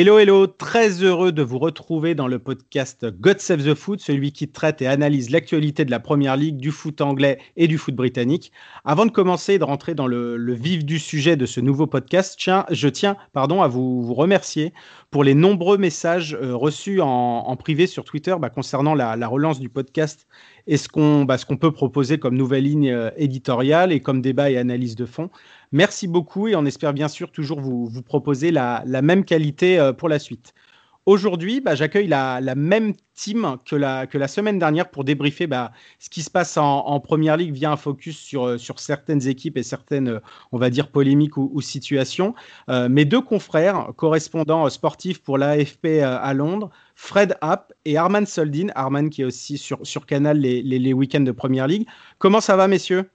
Hello, hello, très heureux de vous retrouver dans le podcast God Save the Foot, celui qui traite et analyse l'actualité de la Première Ligue, du foot anglais et du foot britannique. Avant de commencer et de rentrer dans le, vif du sujet de ce nouveau podcast, je tiens pardon, à vous, remercier pour les nombreux messages euh, reçus en, privé sur Twitter bah, concernant la, la, relance du podcast et ce qu'on bah, peut proposer comme nouvelle ligne euh, éditoriale et comme débat et analyse de fond. Merci beaucoup et on espère bien sûr toujours vous, proposer la, même qualité euh, pour la suite. Aujourd'hui, bah, j'accueille la, même team que la, semaine dernière pour débriefer bah, ce qui se passe en, en, Première Ligue via un focus sur, euh, certaines équipes et certaines, on va dire, polémiques ou, situations. Euh, mes deux confrères, correspondants sportifs pour l'AFP à Londres, Fred Happ et Arman Soldin. Arman qui est aussi sur, Canal les week-ends de Première Ligue. Comment ça va, messieurs?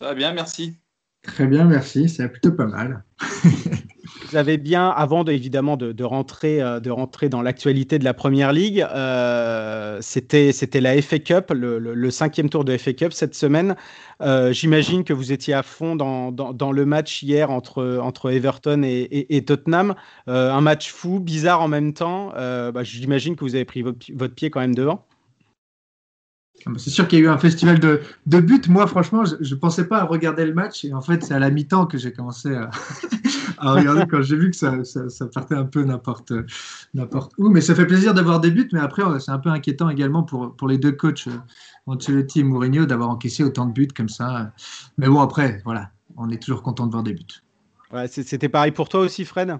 Ça va bien, merci. Très bien, merci. C'est plutôt pas mal. vous avez bien, avant de, évidemment de, rentrer, euh, de rentrer dans l'actualité de la Première Ligue, euh, c'était la FA Cup, le, cinquième tour de FA Cup cette semaine. Euh, J'imagine que vous étiez à fond dans, dans, le match hier entre, entre Everton et, Tottenham. Euh, un match fou, bizarre en même temps. Bah, J'imagine que vous avez pris votre pied quand même devant. Ah bah, c'est sûr qu'il y a eu un festival de, de buts. Moi, franchement, je ne pensais pas à regarder le match. Et en fait, c'est à la mi-temps que j'ai commencé à, regarder quand j'ai vu que ça, ça, partait un peu n'importe où. Mais ça fait plaisir d'avoir des buts. Mais après, c'est un peu inquiétant également pour, les deux coachs, Ancelotti et Mourinho, d'avoir encaissé autant de buts comme ça. Mais bon, après, voilà, on est toujours content de voir des buts. C'était pareil pour toi aussi, Fred?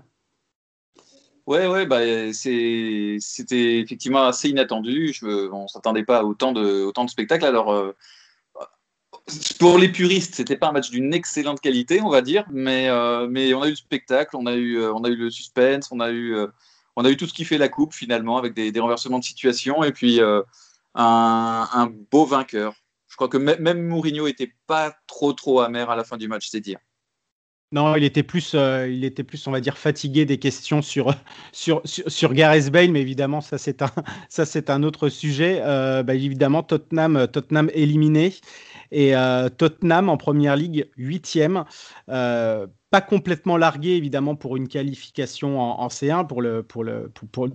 Ouais, ouais, bah, c'était effectivement assez inattendu. On ne s'attendait pas à autant de, autant de spectacles. Alors, euh, pour les puristes, c'était pas un match d'une excellente qualité, on va dire, mais, euh, mais on a eu le spectacle, on a eu, euh, on a eu le suspense, on a eu, on a eu tout ce qui fait la coupe finalement, avec des, des renversements de situation et puis un, un, beau vainqueur. Je crois que même Mourinho était pas trop trop amer à la fin du match, c'est dire. Non, il était plus, euh, il était plus, on va dire, fatigué des questions sur sur sur, Gareth Bale, mais évidemment, ça c'est un autre sujet. Euh, bah, évidemment, Tottenham, Tottenham éliminé et euh, Tottenham en première ligue huitième. Euh, pas complètement largué évidemment pour une qualification en, en C1 pour le pour le pour,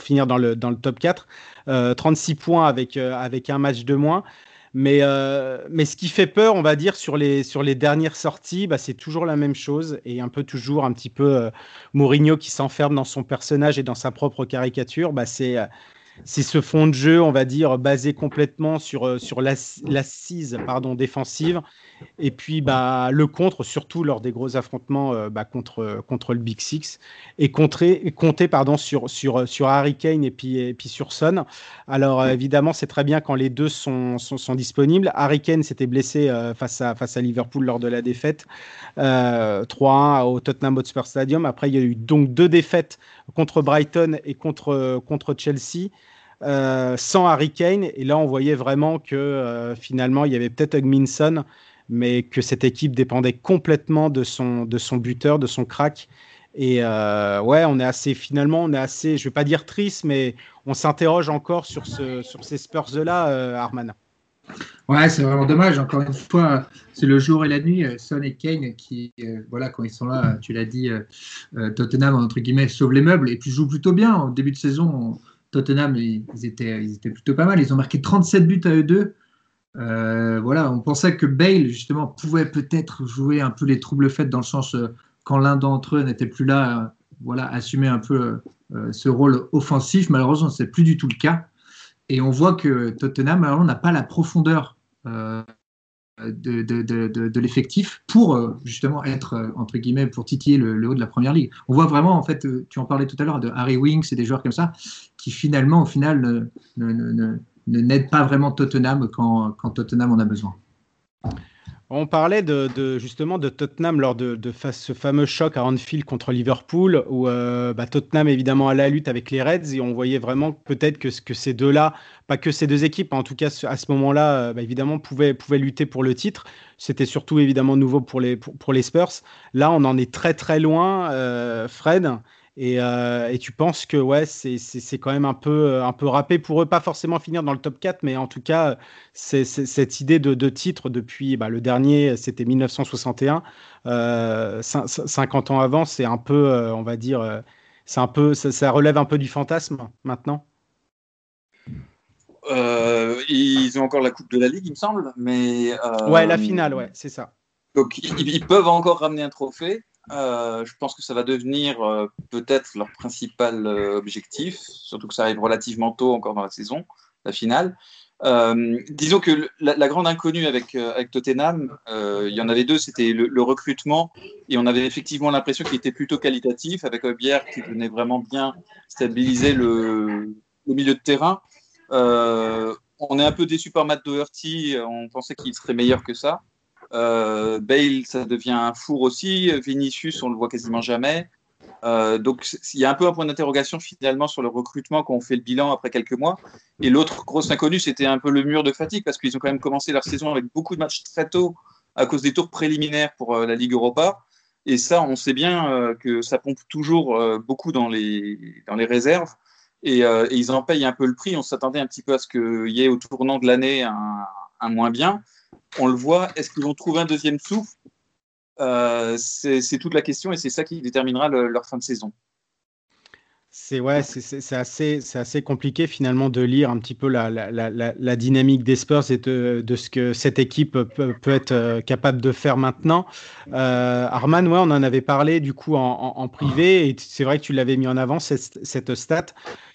finir dans le top 4 euh, 36 points avec un match de moins mais, euh, mais ce qui fait peur, on va dire, sur les, sur les dernières sorties, bah, c'est toujours la même chose et un peu toujours un petit peu euh, Mourinho qui s'enferme dans son personnage et dans sa propre caricature. Bah, c'est c'est ce fond de jeu, on va dire, basé complètement sur, sur l'assise pardon, défensive. Et puis bah, le contre, surtout lors des gros affrontements euh, bah, contre, contre le Big Six, et compter, pardon, sur, sur, sur Harry Kane et puis, et puis sur Son. Alors euh, évidemment, c'est très bien quand les deux sont, sont, disponibles. Harry Kane s'était blessé euh, face, à, face à Liverpool lors de la défaite 3-1 au Tottenham Hotspur Stadium. Après, il y a eu donc deux défaites contre Brighton et contre, Chelsea. Euh, sans Harry Kane. Et là, on voyait vraiment que euh, finalement, il y avait peut-être Hugminson, mais que cette équipe dépendait complètement de son, buteur, de son crack. Et euh, ouais, on est assez, finalement, on est assez, je vais pas dire triste, mais on s'interroge encore sur, sur ces Spurs-là, Arman. Ouais, c'est vraiment dommage. Encore une fois, c'est le jour et la nuit. Son et Kane qui, euh, voilà, quand ils sont là, tu l'as dit, euh, Tottenham, entre guillemets, sauve les meubles et puis joue plutôt bien. En début de saison, on, Tottenham, ils étaient, ils étaient plutôt pas mal. Ils ont marqué 37 buts à eux deux. Euh, voilà, on pensait que Bale, justement, pouvait peut-être jouer un peu les troubles faits dans le sens euh, quand l'un d'entre eux n'était plus là, euh, voilà, assumer un peu euh, ce rôle offensif. Malheureusement, c'est plus du tout le cas. Et on voit que Tottenham, n'a pas la profondeur euh, de, l'effectif pour euh, justement être, entre guillemets, pour titiller le, haut de la première ligue. On voit vraiment, en fait, tu en parlais tout à l'heure de Harry Winks et des joueurs comme ça, qui finalement, au final, ne, ne, ne, ne n'aide pas vraiment Tottenham quand, Tottenham en a besoin. On parlait de, justement de Tottenham lors de, ce fameux choc à Anfield contre Liverpool, où euh, bah, Tottenham évidemment à la lutte avec les Reds, et on voyait vraiment peut-être que, que ces deux-là, pas que ces deux équipes, en tout cas à ce moment-là, euh, bah, évidemment pouvaient, pouvaient lutter pour le titre. C'était surtout évidemment nouveau pour les, pour, les Spurs. Là, on en est très très loin, euh, Fred. Euh, et, tu penses que ouais, c'est quand même un peu, euh, un peu râpé pour eux, pas forcément finir dans le top 4, mais en tout cas, cette idée de, de titre depuis bah, le dernier, c'était 1961, 50 ans avant, c'est un peu, euh, on va dire, c'est un peu, ça, relève un peu du fantasme maintenant? ils ont encore la Coupe de la Ligue, il me semble, mais. ouais, la finale, ouais, c'est ça. Donc ils, peuvent encore ramener un trophée. Euh, je pense que ça va devenir euh, peut-être leur principal euh, objectif, surtout que ça arrive relativement tôt encore dans la saison, la finale. disons que la, grande inconnue avec, avec Tottenham, il y en avait deux, c'était le, recrutement, et on avait effectivement l'impression qu'il était plutôt qualitatif, avec Bière qui venait vraiment bien stabiliser le, le milieu de terrain. on est un peu déçu par Matt Doherty, on pensait qu'il serait meilleur que ça. Euh, Bale, ça devient un four aussi. Vinicius, on le voit quasiment jamais. Euh, donc il y a un peu un point d'interrogation finalement sur le recrutement quand on fait le bilan après quelques mois. Et l'autre grosse inconnue, c'était un peu le mur de fatigue parce qu'ils ont quand même commencé leur saison avec beaucoup de matchs très tôt à cause des tours préliminaires pour euh, la Ligue Europa. Et ça, on sait bien que ça pompe toujours beaucoup dans les, dans les réserves. Et, ils en payent un peu le prix. On s'attendait un petit peu à ce qu'il y ait au tournant de l'année un, un moins bien on le voit. Est-ce qu'ils vont trouver un deuxième souffle euh, C'est toute la question et c'est ça qui déterminera leur fin de saison. C'est ouais, c'est assez, compliqué finalement de lire un petit peu la, la, dynamique des Spurs et de, ce que cette équipe peut, être euh, capable de faire maintenant. Euh, Arman, ouais, on en avait parlé du coup en, privé et c'est vrai que tu l'avais mis en avant cette, cette stat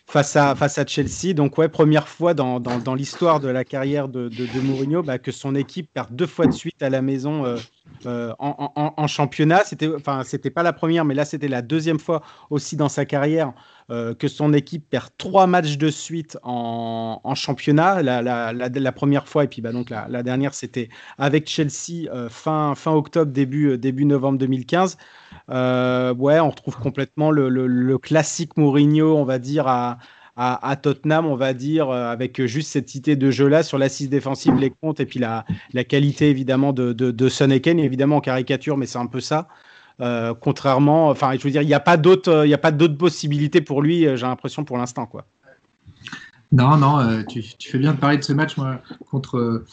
face à, face à Chelsea. Donc, ouais, première fois dans, dans, l'histoire de la carrière de, de, Mourinho bah, que son équipe perd deux fois de suite à la maison euh, euh, en, championnat. C'était, enfin, c'était pas la première, mais là, c'était la deuxième fois aussi dans sa carrière euh, que son équipe perd trois matchs de suite en, championnat. La, la, la, première fois, et puis bah, donc la, dernière, c'était avec Chelsea fin, fin octobre, début, début novembre 2015. Euh, ouais, on retrouve complètement le, classique Mourinho, on va dire, à, à, Tottenham, on va dire, euh, avec juste cette idée de jeu-là sur l'assise défensive, les comptes, et puis la, la qualité évidemment de, de, de Son évidemment en caricature, mais c'est un peu ça. Euh, contrairement, enfin, je veux dire, il n'y a pas d'autres, il a pas d'autres possibilités pour lui. J'ai l'impression pour l'instant, quoi. Non, non, tu, tu, fais bien de parler de ce match contre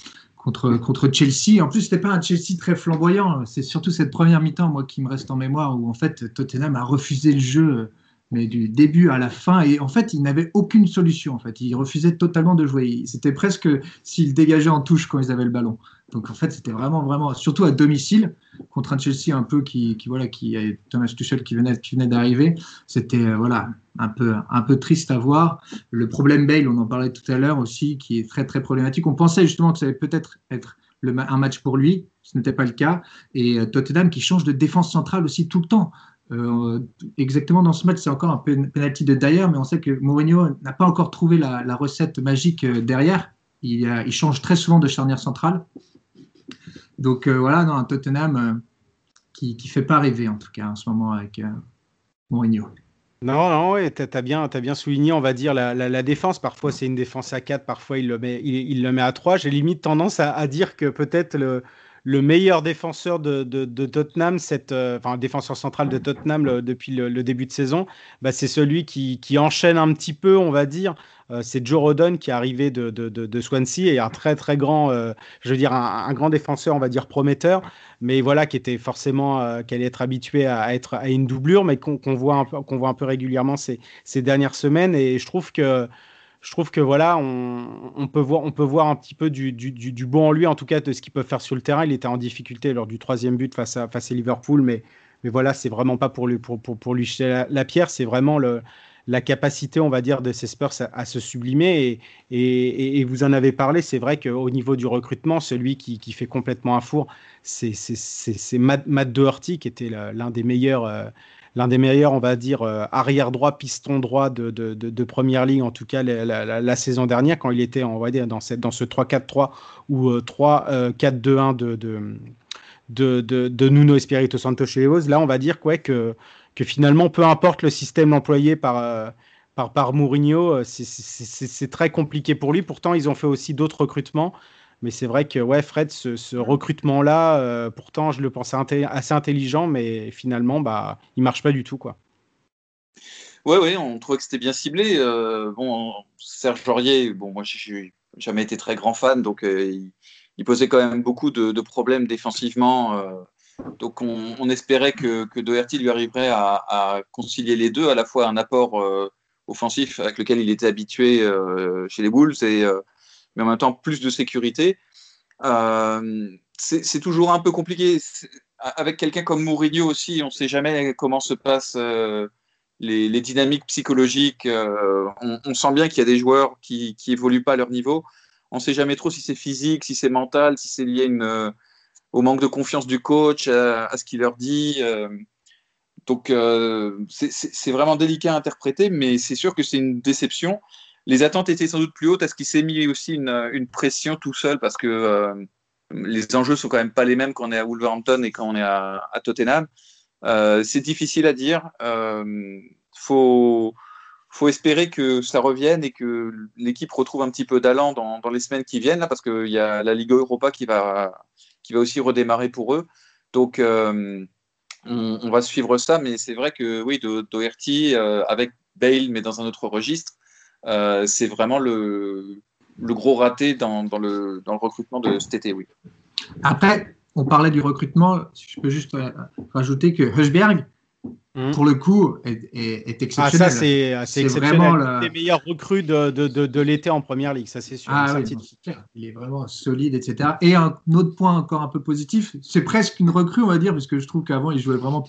contre, contre Chelsea. En plus, c'était pas un Chelsea très flamboyant. C'est surtout cette première mi-temps, moi, qui me reste en mémoire, où en fait Tottenham a refusé le jeu mais du début à la fin. Et en fait, il n'avait aucune solution. En fait, il refusait totalement de jouer. C'était presque s'il dégageait en touche quand ils avaient le ballon. Donc en fait, c'était vraiment, vraiment, surtout à domicile contre un Chelsea un peu qui, voilà, qui Thomas Tuchel qui venait, qui venait d'arriver. C'était euh, voilà un peu, un peu triste à voir. Le problème Bale, on en parlait tout à l'heure aussi, qui est très, très problématique. On pensait justement que ça allait peut-être être un match pour lui. Ce n'était pas le cas. Et euh, Tottenham qui change de défense centrale aussi tout le temps. Euh, exactement dans ce match, c'est encore un penalty de Dyer, mais on sait que Mourinho n'a pas encore trouvé la, recette magique euh, derrière. Il, change très souvent de charnière centrale. Donc euh, voilà, un Tottenham qui ne fait pas rêver en tout cas en ce moment avec Mourinho. Non, non, ouais, tu as, bien, bien souligné, on va dire, la, défense. Parfois, c'est une défense à 4, parfois, il le met, il, le met à 3. J'ai limite tendance à dire que peut-être le meilleur défenseur de, Tottenham, cette, euh, enfin défenseur central de Tottenham depuis le, début de saison, bah, c'est celui qui, enchaîne un petit peu, on va dire. Euh, c'est Joe Rodon qui est arrivé de, Swansea et un très très grand, euh, je veux dire un, grand défenseur, on va dire prometteur, mais voilà qui était forcément, qui allait être habitué à, être à une doublure, mais qu'on voit qu'on voit un peu régulièrement ces, ces dernières semaines. Et je trouve que je trouve que voilà, on, peut voir, un petit peu du, bon en lui, en tout cas de ce qu'il peut faire sur le terrain. Il était en difficulté lors du troisième but face à, Liverpool, mais, mais voilà, c'est vraiment pas pour lui, pour, jeter la, pierre, c'est vraiment la capacité, on va dire, de ces Spurs à, se sublimer. Et, et, vous en avez parlé, c'est vrai qu'au niveau du recrutement, celui qui, qui fait complètement un four, c'est Matt, Matt, Doherty, qui était l'un des meilleurs. Euh, l'un des meilleurs, on va dire, arrière droit, piston droit de, de, de, première ligue, en tout cas la, saison dernière, quand il était, on va dire, dans, cette, dans ce 3-4-3 ou 3-4-2-1 de, de, de, Nuno Espirito Santo chez les Là, on va dire quoi, que, que finalement, peu importe le système employé par par, par Mourinho, euh, c'est très compliqué pour lui. Pourtant, ils ont fait aussi d'autres recrutements. Mais c'est vrai que ouais, Fred, ce, recrutement-là, euh, pourtant, je le pensais assez intelligent, mais finalement, bah, il marche pas du tout. quoi. Ouais, ouais, on trouvait que c'était bien ciblé. Euh, bon, Serge Aurier, bon, moi, j'ai jamais été très grand fan, donc il, posait quand même beaucoup de, problèmes défensivement. donc, on, espérait que, que, Doherty lui arriverait à, à, concilier les deux, à la fois un apport offensif avec lequel il était habitué euh, chez les Bulls, et, euh, mais en même temps plus de sécurité. Euh, c'est toujours un peu compliqué. Avec quelqu'un comme Mourinho aussi, on ne sait jamais comment se passent les, dynamiques psychologiques. On, sent bien qu'il y a des joueurs qui n'évoluent pas à leur niveau. On ne sait jamais trop si c'est physique, si c'est mental, si c'est lié au manque de confiance du coach, à, ce qu'il leur dit. Donc, euh, c'est vraiment délicat à interpréter, mais c'est sûr que c'est une déception. Les attentes étaient sans doute plus hautes. Est-ce qu'il s'est mis aussi une, pression tout seul parce que euh, les enjeux sont quand même pas les mêmes quand on est à Wolverhampton et quand on est à, Tottenham? Euh, C'est difficile à dire. Il faut, espérer que ça revienne et que l'équipe retrouve un petit peu d'allant dans, les semaines qui viennent, parce qu'il y a la Ligue Europa qui va, qui va aussi redémarrer pour eux. Donc, on, va suivre ça, mais c'est vrai que oui, Doherty euh, avec Bale, mais dans un autre registre, euh, c'est vraiment le, gros raté dans, le, recrutement de cet été, oui. Après, on parlait du recrutement, je peux juste euh, rajouter que Hushberg, Mmh. pour le coup, est, exceptionnel. Ah, ça, c'est exceptionnel. Vraiment la... les meilleurs recrues de, de, de, l'été en première ligue, ça c'est sûr. Ah, oui, Il est vraiment solide, etc. Et un autre point encore un peu positif, c'est presque une recrue, on va dire, puisque je trouve qu'avant, il jouait vraiment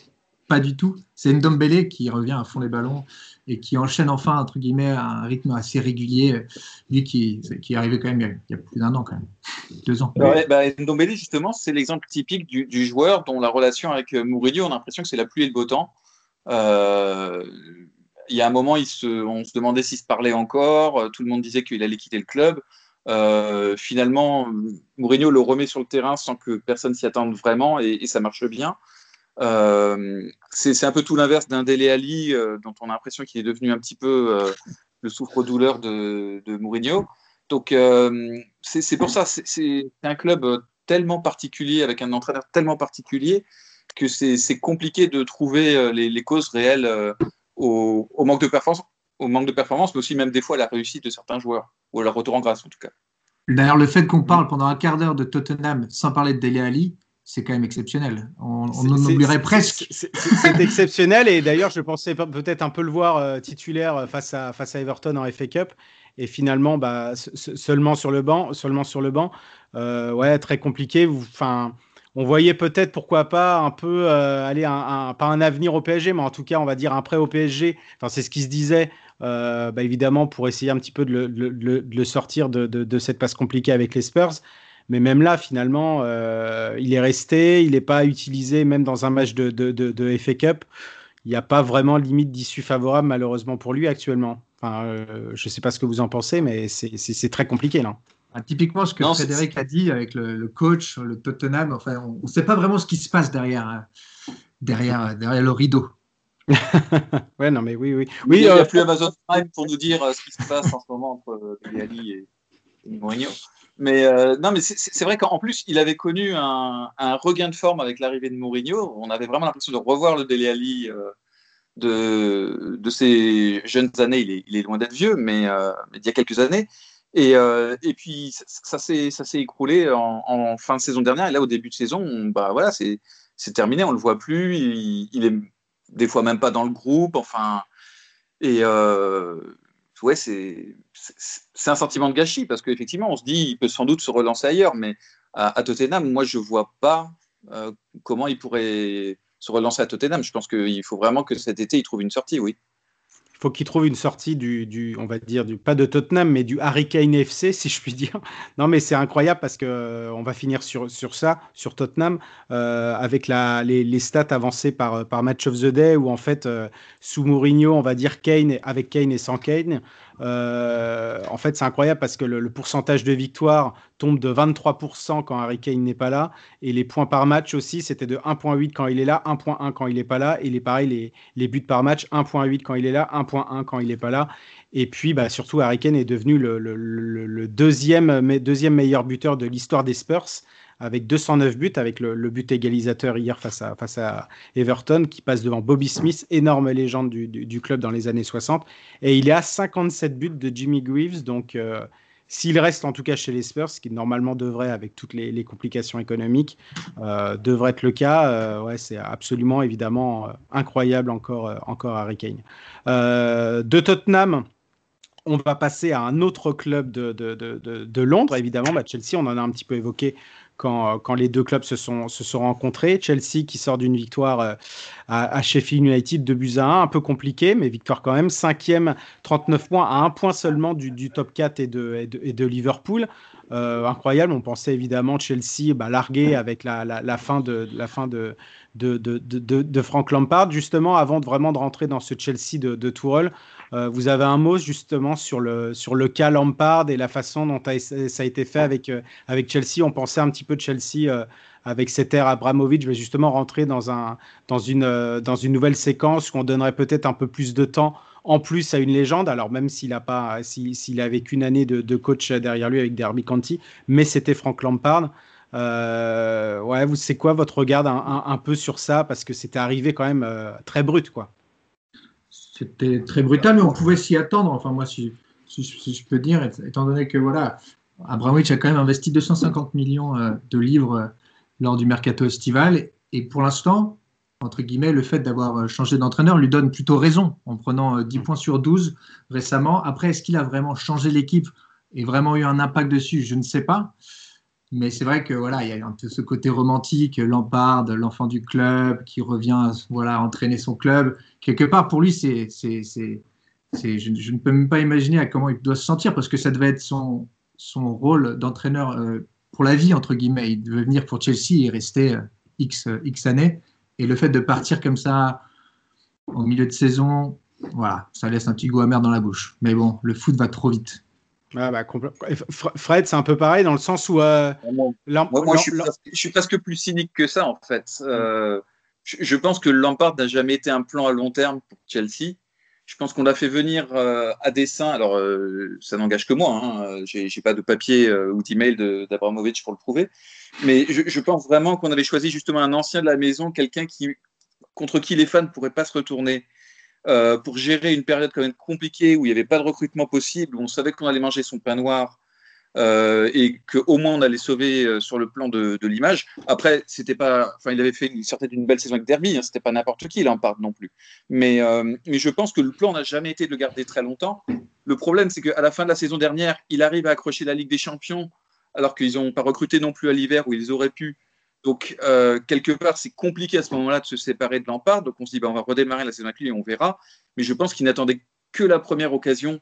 pas du tout. C'est Ndombele qui revient à fond les ballons et qui enchaîne enfin, entre guillemets, un rythme assez régulier. Lui qui, qui est arrivé quand même il y a, plus d'un an, quand même. Deux ans. Ouais, bah, Ndombele, justement, c'est l'exemple typique du, joueur dont la relation avec Mourinho, on a l'impression que c'est la pluie et le beau temps. Euh, il y a un moment, on se demandait s'il se parlait encore. Tout le monde disait qu'il allait quitter le club. Euh, finalement, Mourinho le remet sur le terrain sans que personne s'y attende vraiment et, ça marche bien. Euh, c'est un peu tout l'inverse d'un Dele Ali dont on a l'impression qu'il est devenu un petit peu le souffre-douleur de, Mourinho. Donc c'est pour ça, c'est un club tellement particulier avec un entraîneur tellement particulier que c'est compliqué de trouver euh, les, causes réelles euh, au, manque de performance, au manque de performance, mais aussi même des fois à la réussite de certains joueurs, ou à leur retour en grâce en tout cas. D'ailleurs, le fait qu'on parle pendant un quart d'heure de Tottenham sans parler de Dele Ali, c'est quand même exceptionnel. On, on en oublierait presque. C'est exceptionnel et d'ailleurs, je pensais peut-être un peu le voir euh, titulaire face à, face à Everton en FA Cup et finalement, bah, seulement sur le banc, seulement sur le banc. ouais, très compliqué. Enfin on voyait peut-être pourquoi pas un peu euh, aller un, pas un avenir au PSG, mais en tout cas on va dire un prêt au PSG. Enfin c'est ce qui se disait euh, bah, évidemment pour essayer un petit peu de le, sortir de, cette passe compliquée avec les Spurs. Mais même là finalement euh, il est resté, il n'est pas utilisé même dans un match de, de, FA Cup. Il n'y a pas vraiment limite d'issue favorable malheureusement pour lui actuellement. Enfin, je ne sais pas ce que vous en pensez, mais c'est très compliqué là. Ah, typiquement, ce que Frédéric a dit avec le, coach, le Tottenham, enfin, on ne sait pas vraiment ce qui se passe derrière, euh, derrière, derrière le rideau. ouais, non, mais oui, oui. oui il n'y a euh, plus Amazon Prime pour nous dire euh, ce qui se passe en ce moment entre Ali et, Mourinho. Mais non, mais c'est vrai qu'en plus, il avait connu un, regain de forme avec l'arrivée de Mourinho. On avait vraiment l'impression de revoir le Dele Ali de, de ses jeunes années. Il est, il loin d'être vieux, mais, mais il y a quelques années. Et, euh, puis ça, s'est écroulé en, fin de saison dernière. Et là, au début de saison, bah voilà, c'est terminé. On le voit plus. Il, est des fois même pas dans le groupe. Enfin, et euh, ouais, c'est un sentiment de gâchis parce qu'effectivement, on se dit, il peut sans doute se relancer ailleurs. Mais à, Tottenham, moi, je vois pas euh, comment il pourrait se relancer à Tottenham. Je pense qu'il faut vraiment que cet été, il trouve une sortie, oui faut qu'il trouve une sortie du, du, on va dire, du, pas de Tottenham, mais du Hurricane FC, si je puis dire. Non, mais c'est incroyable parce que euh, on va finir sur, sur ça, sur Tottenham, euh, avec la, les, stats avancées par, par Match of the Day, où en fait, euh, sous Mourinho, on va dire Kane, avec Kane et sans Kane, euh, en fait, c'est incroyable parce que le, pourcentage de victoire tombe de 23% quand Harry Kane n'est pas là. Et les points par match aussi, c'était de 1.8 quand il est là, 1.1 quand il n'est pas là. Et les, pareil, les, les buts par match, 1.8 quand il est là, 1.1 quand il n'est pas là. Et puis, bah, surtout, Harry Kane est devenu le, le, le deuxième, deuxième meilleur buteur de l'histoire des Spurs avec 209 buts, avec le, but égalisateur hier face à, face à Everton, qui passe devant Bobby Smith, énorme légende du, du, club dans les années 60. Et il est à 57 buts de Jimmy Greaves. Donc, euh, s'il reste en tout cas chez les Spurs, ce qui normalement devrait, avec toutes les, complications économiques, euh, devrait être le cas, euh, ouais, c'est absolument évidemment incroyable encore, encore Harry Kane. De Tottenham, on va passer à un autre club de, de, de, de Londres, évidemment, bah, Chelsea, on en a un petit peu évoqué quand, quand, les deux clubs se sont, rencontrés. Chelsea qui sort d'une victoire euh, à, Sheffield United de buts à 1, un peu compliqué, mais victoire quand même. Cinquième, 39 points, à un point seulement du, top 4 et de, Liverpool. Euh, incroyable, on pensait évidemment Chelsea bah, largué avec la, fin de, Frank Lampard. Justement, avant de vraiment de rentrer dans ce Chelsea de, de euh, vous avez un mot justement sur le, sur le cas Lampard et la façon dont ça a été fait avec, euh, avec Chelsea. On pensait un petit peu de Chelsea euh, avec cette ère Abramovic, mais justement rentrer dans, un, dans, une, euh, dans une nouvelle séquence où on donnerait peut-être un peu plus de temps en plus à une légende, alors même s'il a pas, s'il, avait qu'une année de, de, coach derrière lui avec Derby County, mais c'était Frank Lampard. Ouais, c'est quoi votre regard un, peu sur ça? Parce que c'était arrivé quand même très brut, quoi. C'était très brutal, mais on pouvait s'y attendre. Enfin, moi, si, si, si, je peux dire, étant donné que voilà, Abramovich a quand même investi 250 millions euh, de livres lors du mercato estival, et pour l'instant, entre guillemets, le fait d'avoir changé d'entraîneur lui donne plutôt raison en prenant 10 points sur 12 récemment. Après, est-ce qu'il a vraiment changé l'équipe et vraiment eu un impact dessus? Je ne sais pas. Mais c'est vrai que voilà, il y a ce côté romantique, Lampard, l'enfant du club, qui revient voilà entraîner son club. Quelque part, pour lui, c'est, c'est, c'est, je, ne peux même pas imaginer à comment il doit se sentir parce que ça devait être son, son rôle d'entraîneur euh, pour la vie entre guillemets. Il devait venir pour Chelsea et rester euh, x x années. Et le fait de partir comme ça au milieu de saison, voilà, ça laisse un petit goût amer dans la bouche. Mais bon, le foot va trop vite. Ah bah, Fred, c'est un peu pareil dans le sens où. Euh, moi, moi je, suis presque, je, suis presque, plus cynique que ça, en fait. Euh, je, je, pense que Lampard n'a jamais été un plan à long terme pour Chelsea. Je pense qu'on l'a fait venir euh, à dessein. Alors, ça n'engage que moi. Hein. J'ai pas de papier ou d'email d'Abramovic pour le prouver. Mais je, je pense vraiment qu'on avait choisi justement un ancien de la maison, quelqu'un qui, contre qui les fans ne pourraient pas se retourner euh, pour gérer une période quand même compliquée où il n'y avait pas de recrutement possible, où on savait qu'on allait manger son pain noir euh, et qu'au moins on allait sauver euh, sur le plan de, l'image. Après, c'était pas, il avait fait une certaine une belle saison avec Derby, hein, c'était pas n'importe qui, là, on parle non plus. Mais, mais je pense que le plan n'a jamais été de le garder très longtemps. Le problème, c'est qu'à la fin de la saison dernière, il arrive à accrocher la Ligue des Champions, alors qu'ils n'ont pas recruté non plus à l'hiver où ils auraient pu. Donc, euh, quelque part, c'est compliqué à ce moment-là de se séparer de Lampard. Donc, on se dit, bah, on va redémarrer la saison avec et on verra. Mais je pense qu'il n'attendait que la première occasion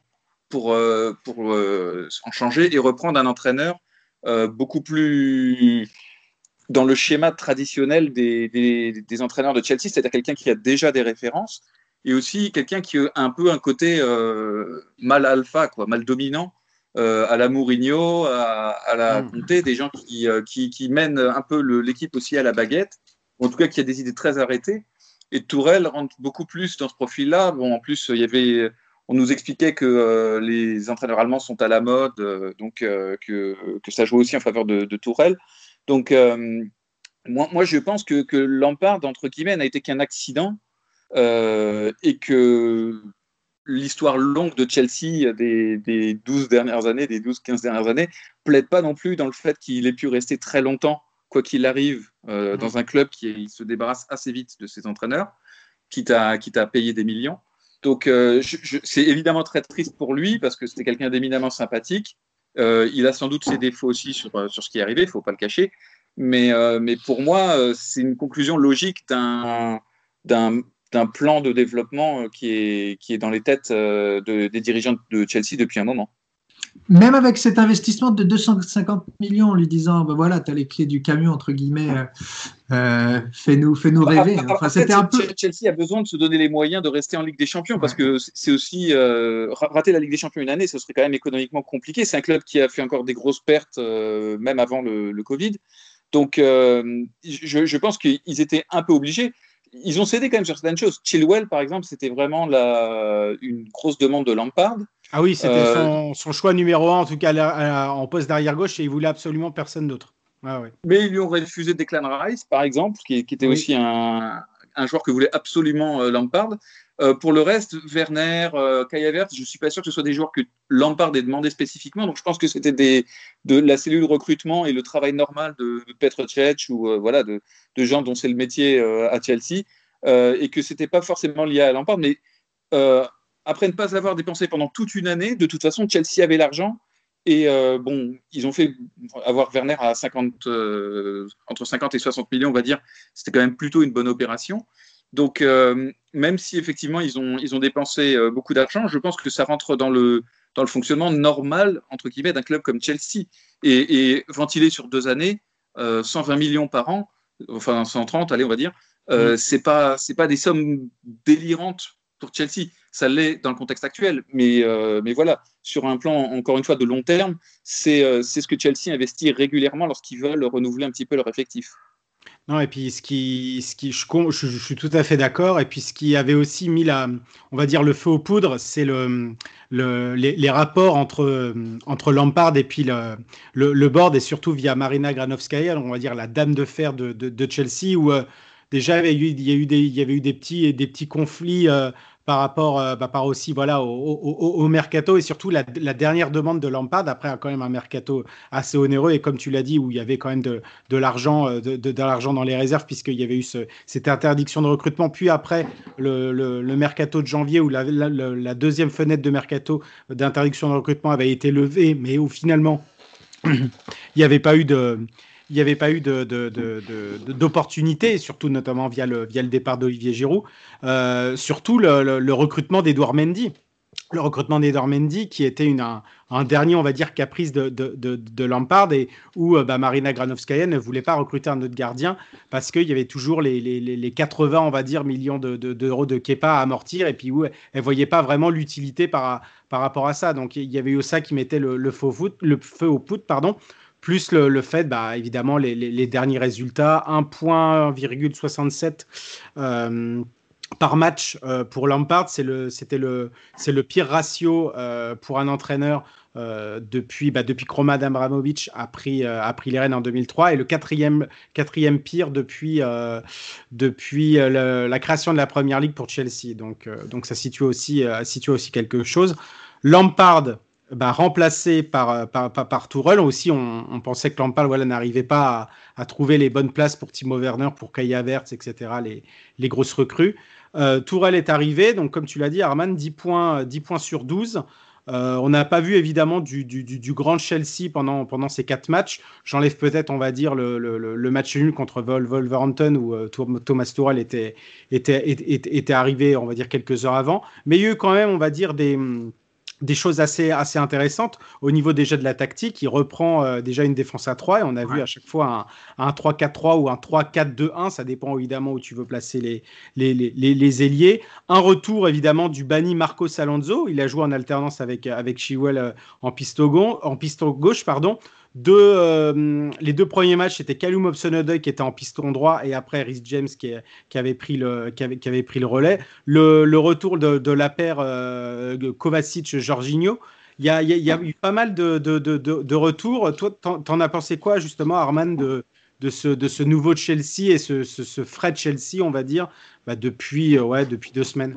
pour, euh, pour euh, en changer et reprendre un entraîneur euh, beaucoup plus dans le schéma traditionnel des, des, des entraîneurs de Chelsea, c'est-à-dire quelqu'un qui a déjà des références et aussi quelqu'un qui a un peu un côté mal alpha, quoi, mal dominant euh, à la Mourinho, à, à la Mm. Conte, des gens qui, euh, qui, qui mènent un peu l'équipe aussi à la baguette, en tout cas qui a des idées très arrêtées. Et Tourelle rentre beaucoup plus dans ce profil-là. Bon, en plus, il y avait, on nous expliquait que euh, les entraîneurs allemands sont à la mode, euh, donc que, que ça joue aussi en faveur de, de Tourelle. Donc, moi, moi, je pense que, que Lampard, entre guillemets, n'a été qu'un accident et que l'histoire longue de Chelsea des, des 12 dernières années, des 12-15 dernières années, plaide pas non plus dans le fait qu'il ait pu rester très longtemps, quoi qu'il arrive, euh, dans un club qui se débarrasse assez vite de ses entraîneurs, quitte à, quitte à payer des millions. Donc, euh, c'est évidemment très triste pour lui parce que c'était quelqu'un d'éminemment sympathique. Euh, il a sans doute ses défauts aussi sur, sur ce qui est arrivé, il faut pas le cacher. Mais, euh, mais pour moi, euh, c'est une conclusion logique d'un, d'un plan de développement qui est, qui est dans les têtes des dirigeants de Chelsea depuis un moment même avec cet investissement de 250 millions, en lui disant, ben voilà, tu as les clés du camion, entre guillemets, euh, euh fais-nous fais -nous rêver. Enfin, c'était un peu... Chelsea a besoin de se donner les moyens de rester en Ligue des Champions, parce que c'est aussi, euh, rater la Ligue des Champions une année, ce serait quand même économiquement compliqué. C'est un club qui a fait encore des grosses pertes, euh, même avant le, le Covid. Donc, je, je, pense qu'ils étaient un peu obligés. Ils ont cédé quand même sur certaines choses. Chilwell, par exemple, c'était vraiment la, une grosse demande de Lampard. Ah oui, c'était euh, son, choix numéro un, en tout cas en poste d'arrière gauche, et il voulait absolument personne d'autre. Mais ils lui ont refusé Declan Rice, par exemple, qui, était aussi un, joueur que voulait absolument euh, Lampard. Euh, pour le reste, Werner, euh, Kai Havertz, je ne suis pas sûr que ce soit des joueurs que Lampard ait demandé spécifiquement. Donc je pense que c'était de la cellule recrutement et le travail normal de, Petr Cech ou voilà, de, gens dont c'est le métier à Chelsea. et que ce n'était pas forcément lié à Lampard. Mais après ne pas avoir dépensé pendant toute une année, de toute façon, Chelsea avait l'argent. Et euh, bon, ils ont fait avoir Werner à 50, euh, entre 50 et 60 millions, on va dire. C'était quand même plutôt une bonne opération. Donc, euh, même si effectivement ils ont, ils ont dépensé beaucoup d'argent, je pense que ça rentre dans le, dans le fonctionnement normal, entre guillemets, d'un club comme Chelsea. Et, et ventilé sur deux années, 120 millions par an, enfin 130, allez, on va dire, mmh. c'est pas, c'est pas des sommes délirantes pour Chelsea. Ça l'est dans le contexte actuel, mais, euh, mais voilà, sur un plan, encore une fois, de long terme, c'est euh, ce que Chelsea investit régulièrement lorsqu'ils veulent renouveler un petit peu leur effectif. Et puis ce qui, ce qui je, suis tout à fait d'accord. Et puis ce qui avait aussi mis la, on va dire le feu aux poudres, c'est le, le les, rapports entre, entre Lampard et puis le, le, board, et surtout via Marina Granovskaya, on va dire la dame de fer de, de, Chelsea, où euh, déjà il y, eu, il y, a eu des, il y avait eu des petits, des petits conflits euh, par rapport euh, bah, par aussi voilà, au, mercato et surtout la, dernière demande de Lampard, après quand même un mercato assez onéreux et comme tu l'as dit, où il y avait quand même de, de l'argent euh, de, de, l'argent dans les réserves puisqu'il y avait eu ce, cette interdiction de recrutement. Puis après le, le, mercato de janvier où la, la deuxième fenêtre de mercato d'interdiction de recrutement avait été levée, mais où finalement il n'y avait pas eu de il n'y avait pas eu d'opportunité, surtout notamment via le, départ d'Olivier Giroud, euh, surtout le, recrutement d'Edouard Mendy. Le recrutement d'Edouard Mendy, qui était un, dernier, on va dire, caprice de, de, Lampard, et où euh, bah, Marina Granovskaya ne voulait pas recruter un autre gardien parce qu'il y avait toujours les, les, les, 80, on va dire, millions d'euros de, Kepa à amortir, et puis où elle ne voyait pas vraiment l'utilité par, rapport à ça. Donc il y avait eu ça qui mettait le, feu au pout, pardon plus le, fait, bah, évidemment, les, derniers résultats, 1,67 euh, par match euh, pour Lampard, c'est le, c'était le, le pire ratio euh, pour un entraîneur depuis, bah, depuis Kroma Abramovic a pris, a pris les rênes en 2003 et le quatrième, quatrième pire depuis, depuis la création de la Première Ligue pour Chelsea. Donc, donc ça situe aussi, situe aussi quelque chose. Lampard, bah, remplacé par, euh, par, par, par Tourelle. Aussi, on, pensait que Lampard voilà, n'arrivait pas à, trouver les bonnes places pour Timo Werner, pour Kai Havertz, etc., les, les grosses recrues. Euh, Tourelle est arrivé, donc comme tu l'as dit, Arman, 10 points, 10 points sur 12. Euh, on n'a pas vu évidemment du, du, grand Chelsea pendant, pendant ces quatre matchs. J'enlève peut-être, on va dire, le, le, match nul contre Wolverhampton où euh, Thomas Tuchel était, était, était, était, arrivé, on va dire, quelques heures avant. Mais il y a eu quand même, on va dire, des, des choses assez, assez intéressantes au niveau déjà de la tactique. Il reprend euh, déjà une défense à 3 et on a vu à chaque fois un, un 3-4-3 ou un 3-4-2-1. Ça dépend évidemment où tu veux placer les, les, les, les, ailiers. Un retour évidemment du banni Marco Alonso. Il a joué en alternance avec, avec Chiwell euh, en piste, en piste gauche. Pardon. Deux, euh, les deux premiers matchs, c'était Callum hobson qui était en piston droit et après Rhys James qui, avait pris le, qui, avait, qui avait pris le relais. Le, le retour de, la paire euh, Kovacic-Jorginho. Il y, a, il y, a, eu pas mal de, de, de retours. Toi, t'en as pensé quoi justement, Arman, de, ce, de ce nouveau Chelsea et ce, ce, ce frais Chelsea, on va dire, bah depuis, euh, ouais, depuis deux semaines?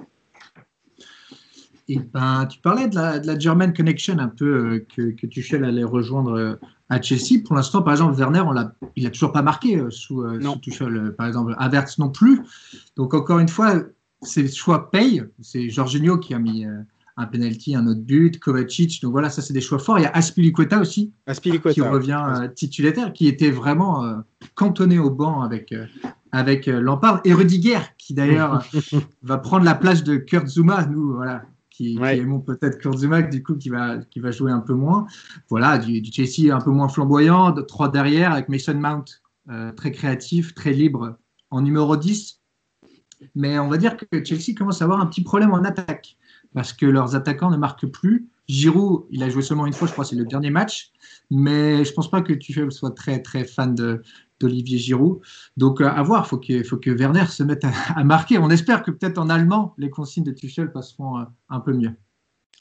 Et ben, tu parlais de la, de la German Connection un peu euh, que, que Tuchel allait rejoindre à Chelsea. Pour l'instant, par exemple, Werner, on l'a, il n'a toujours pas marqué euh, sous, sous, Tuchel. par exemple, Havertz non plus. Donc, encore une fois, ces choix payent. C'est Jorginho qui a mis un penalty, un autre but, Kovacic. Donc voilà, ça, c'est des choix forts. Il y a Aspilicueta aussi, qui revient titulaire, qui était vraiment cantonné au banc avec avec euh, Lampard et Rudiger, qui d'ailleurs va prendre la place de Kurt Zuma, nous, voilà, qui, Ouais. qui peut-être Kurt Zuma, du coup, qui va, qui va jouer un peu moins. Voilà, du, du Chelsea un peu moins flamboyant, de, trois derrière, avec Mason Mount, euh, très créatif, très libre, en numéro 10. Mais on va dire que Chelsea commence à avoir un petit problème en attaque, parce que leurs attaquants ne marquent plus. Giroud, il a joué seulement une fois, je crois, c'est le dernier match. Mais je pense pas que Tuchel soit très très fan d'Olivier Giroud. Donc euh, à voir, faut que faut que Werner se mette à, à marquer. On espère que peut-être en allemand les consignes de Tuchel passeront euh, un peu mieux.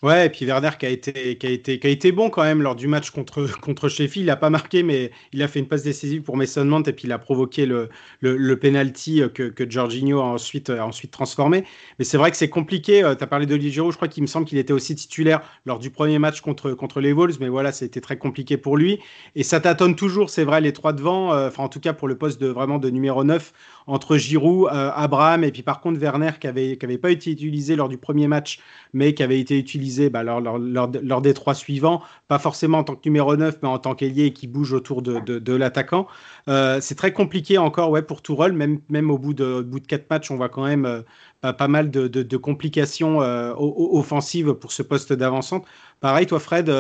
Ouais, et puis Werner qui a été, qui a été, qui a été bon quand même lors du match contre, contre Sheffield. Il n'a pas marqué, mais il a fait une passe décisive pour Mason Mount et puis il a provoqué le, le, le penalty que, que Jorginho a ensuite, a ensuite transformé. Mais c'est vrai que c'est compliqué. Tu as parlé d'Olivier Giroud, je crois qu'il me semble qu'il était aussi titulaire lors du premier match contre, contre les Wolves, mais voilà, c'était très compliqué pour lui. Et ça tâtonne toujours, c'est vrai, les trois devant, euh, enfin en tout cas pour le poste de vraiment de numéro 9 entre Giroud, euh, Abraham et puis par contre Werner qui avait, qui avait pas été utilisé lors du premier match, mais qui avait été utilisé bah, lors, lors, lors, des trois suivants, pas forcément en tant que numéro 9, mais en tant qu'ailier qui bouge autour de, de, l'attaquant. Euh, c'est très compliqué encore ouais, pour Tourelle, même, même au bout de, bout de quatre matchs, on voit quand même euh, pas, mal de, de complications offensives pour ce poste d'avancante. Pareil, toi Fred,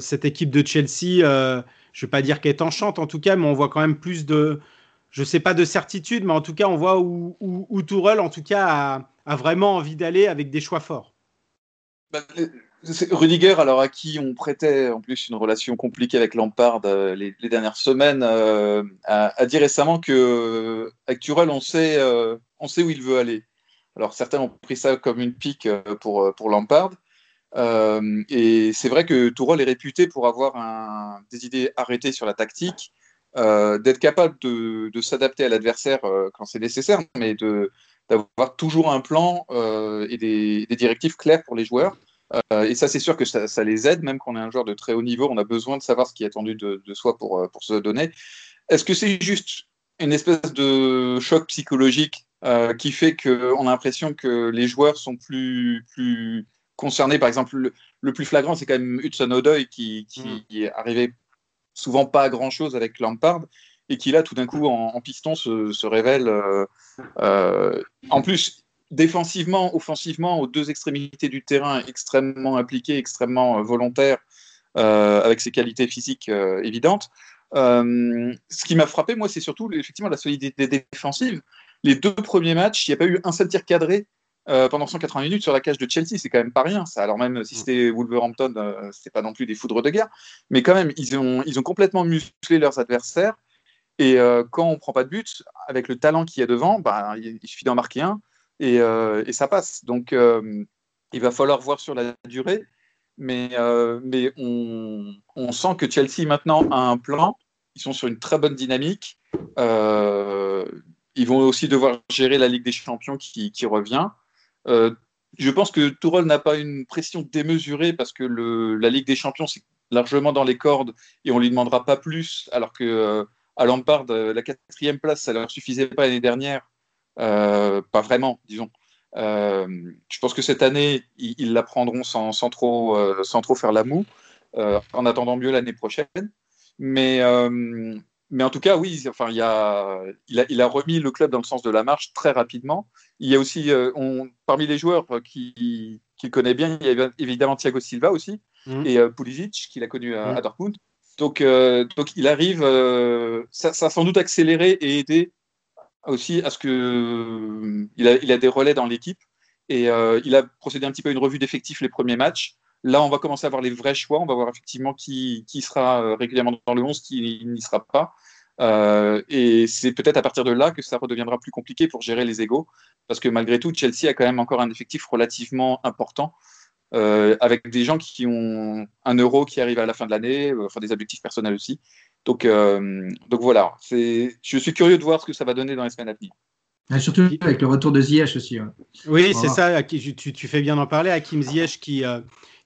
cette équipe de Chelsea, je ne vais pas dire qu'elle est enchante en tout cas, mais on voit quand même plus de je sais pas de certitude, mais en tout cas, on voit où, où, en tout cas, a, vraiment envie d'aller avec des choix forts. Bah, Rudiger, alors à qui on prêtait en plus une relation compliquée avec Lampard euh, les, dernières semaines, euh, a, dit récemment que avec on sait, euh, on sait où il veut aller. Alors certains ont pris ça comme une pique pour, pour Lampard. Et c'est vrai que Tourelle est réputé pour avoir des idées arrêtées sur la tactique, euh, d'être capable de, de s'adapter à l'adversaire euh, quand c'est nécessaire, mais d'avoir toujours un plan euh, et des, des, directives claires pour les joueurs. Et ça, c'est sûr que ça, ça, les aide, même quand on est un joueur de très haut niveau, on a besoin de savoir ce qui est attendu de, de soi pour, pour se donner. Est-ce que c'est juste une espèce de choc psychologique qui fait qu'on a l'impression que les joueurs sont plus, plus concernés? Par exemple, le, le plus flagrant, c'est quand même Hudson qui, qui mm. est arrivé souvent pas à grand chose avec Lampard et qui là tout d'un coup en, piston se, se révèle euh, euh, en plus défensivement, offensivement aux deux extrémités du terrain extrêmement impliqué, extrêmement euh, volontaire avec ses qualités physiques évidentes. ce qui m'a frappé moi c'est surtout effectivement la solidité défensive. Les deux premiers matchs, il n'y a pas eu un seul tir cadré euh, pendant 180 minutes sur la cage de Chelsea, c'est quand même pas rien. Ça. Alors même si c'était Wolverhampton, euh, c'était pas non plus des foudres de guerre, mais quand même ils ont ils ont complètement musclé leurs adversaires. Et euh, quand on prend pas de but, avec le talent qu'il y a devant, bah, il, il suffit d'en marquer un et, et, ça passe. Donc il va falloir voir sur la durée, mais mais on, on sent que Chelsea maintenant a un plan. Ils sont sur une très bonne dynamique. ils vont aussi devoir gérer la Ligue des Champions qui, qui revient. Euh, je pense que Tourelle n'a pas une pression démesurée parce que la Ligue des Champions, c'est largement dans les cordes et on ne lui demandera pas plus, alors que euh, à Lampard, la quatrième place, ça ne leur suffisait pas l'année dernière. Euh, pas vraiment, disons. Euh, je pense que cette année, ils, la prendront sans, trop, euh, sans trop faire la moue, en attendant mieux l'année prochaine. Mais, mais en tout cas, oui, enfin, il, y a, il, a, il a remis le club dans le sens de la marche très rapidement. Il y a aussi, euh, on, parmi les joueurs qui, qui connaît bien, il y a évidemment Thiago Silva aussi, mmh. et euh, Pulisic, qu'il a connu à, mmh. à Dortmund. Donc, euh, donc, il arrive, euh, ça, ça, a sans doute accéléré et aidé aussi à ce que il a, il a des relais dans l'équipe. Et il a procédé un petit peu à une revue d'effectifs les premiers matchs. Là, on va commencer à avoir les vrais choix. On va voir effectivement qui, qui sera régulièrement dans le 11, qui n'y sera pas. Euh, et c'est peut-être à partir de là que ça redeviendra plus compliqué pour gérer les égaux, parce que malgré tout, Chelsea a quand même encore un effectif relativement important, euh, avec des gens qui ont un euro qui arrive à la fin de l'année, enfin des objectifs personnels aussi. Donc, euh, donc voilà, je suis curieux de voir ce que ça va donner dans les semaines à venir. Et surtout avec le retour de Ziyech aussi. Ouais. Oui, c'est ça, tu, tu, fais bien d'en parler. Hakim Ziyech qui, euh,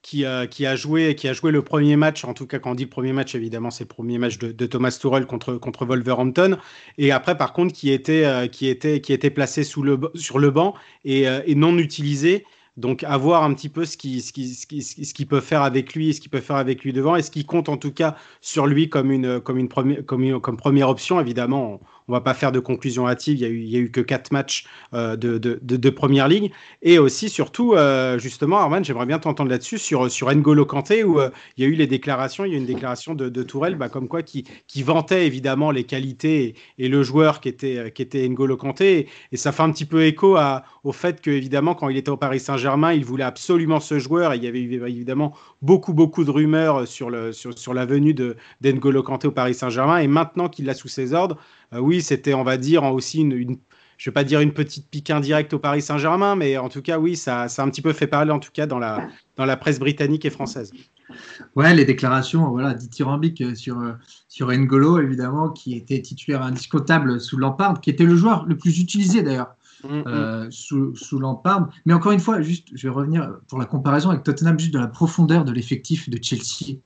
qui, a joué, qui a joué le premier match, en tout cas quand on dit le premier match, évidemment c'est le premier match de, Thomas Tuchel contre, contre Wolverhampton. Et après par contre qui était, euh, qui était, qui était placé sous le, sur le banc et, euh, non utilisé. Donc, à voir un petit peu ce qu'il ce qui, ce qui, ce qui peut faire avec lui, ce qu'il peut faire avec lui devant, et ce qui compte en tout cas sur lui comme une, comme une première, comme, une, comme première option. Évidemment, va pas faire de conclusion hâtive. Il y a eu, que quatre matchs de, de, de, première ligue. Et aussi, surtout, justement, Arman, j'aimerais bien t'entendre là-dessus sur, sur N'Golo Kanté, où il y a eu les déclarations. Il y a eu une déclaration de, de Tourelle, bah, comme quoi qui, qui vantait évidemment les qualités et, le joueur qui était, qui était N'Golo Kanté. Et, ça fait un petit peu écho à, au fait que, évidemment, quand il était au Paris Saint-Germain, il voulait absolument ce joueur. Et il y avait évidemment beaucoup, beaucoup de rumeurs sur, le, sur, sur la venue de d'Engolo Kanté au Paris Saint-Germain. Et maintenant qu'il l'a sous ses ordres, euh, oui, c'était, on va dire, aussi une, une je vais pas dire une petite pique indirecte au Paris Saint-Germain, mais en tout cas, oui, ça, ça a un petit peu fait parler, en tout cas, dans la, dans la presse britannique et française. Ouais, les déclarations voilà, dithyrambiques sur, sur N'Golo, évidemment, qui était titulaire indiscutable sous Lampard, qui était le joueur le plus utilisé d'ailleurs Mm, mm. Euh, sous, sous Lampard. Mais encore une fois, juste, je vais revenir pour la comparaison avec Tottenham, juste de la profondeur de l'effectif de Chelsea.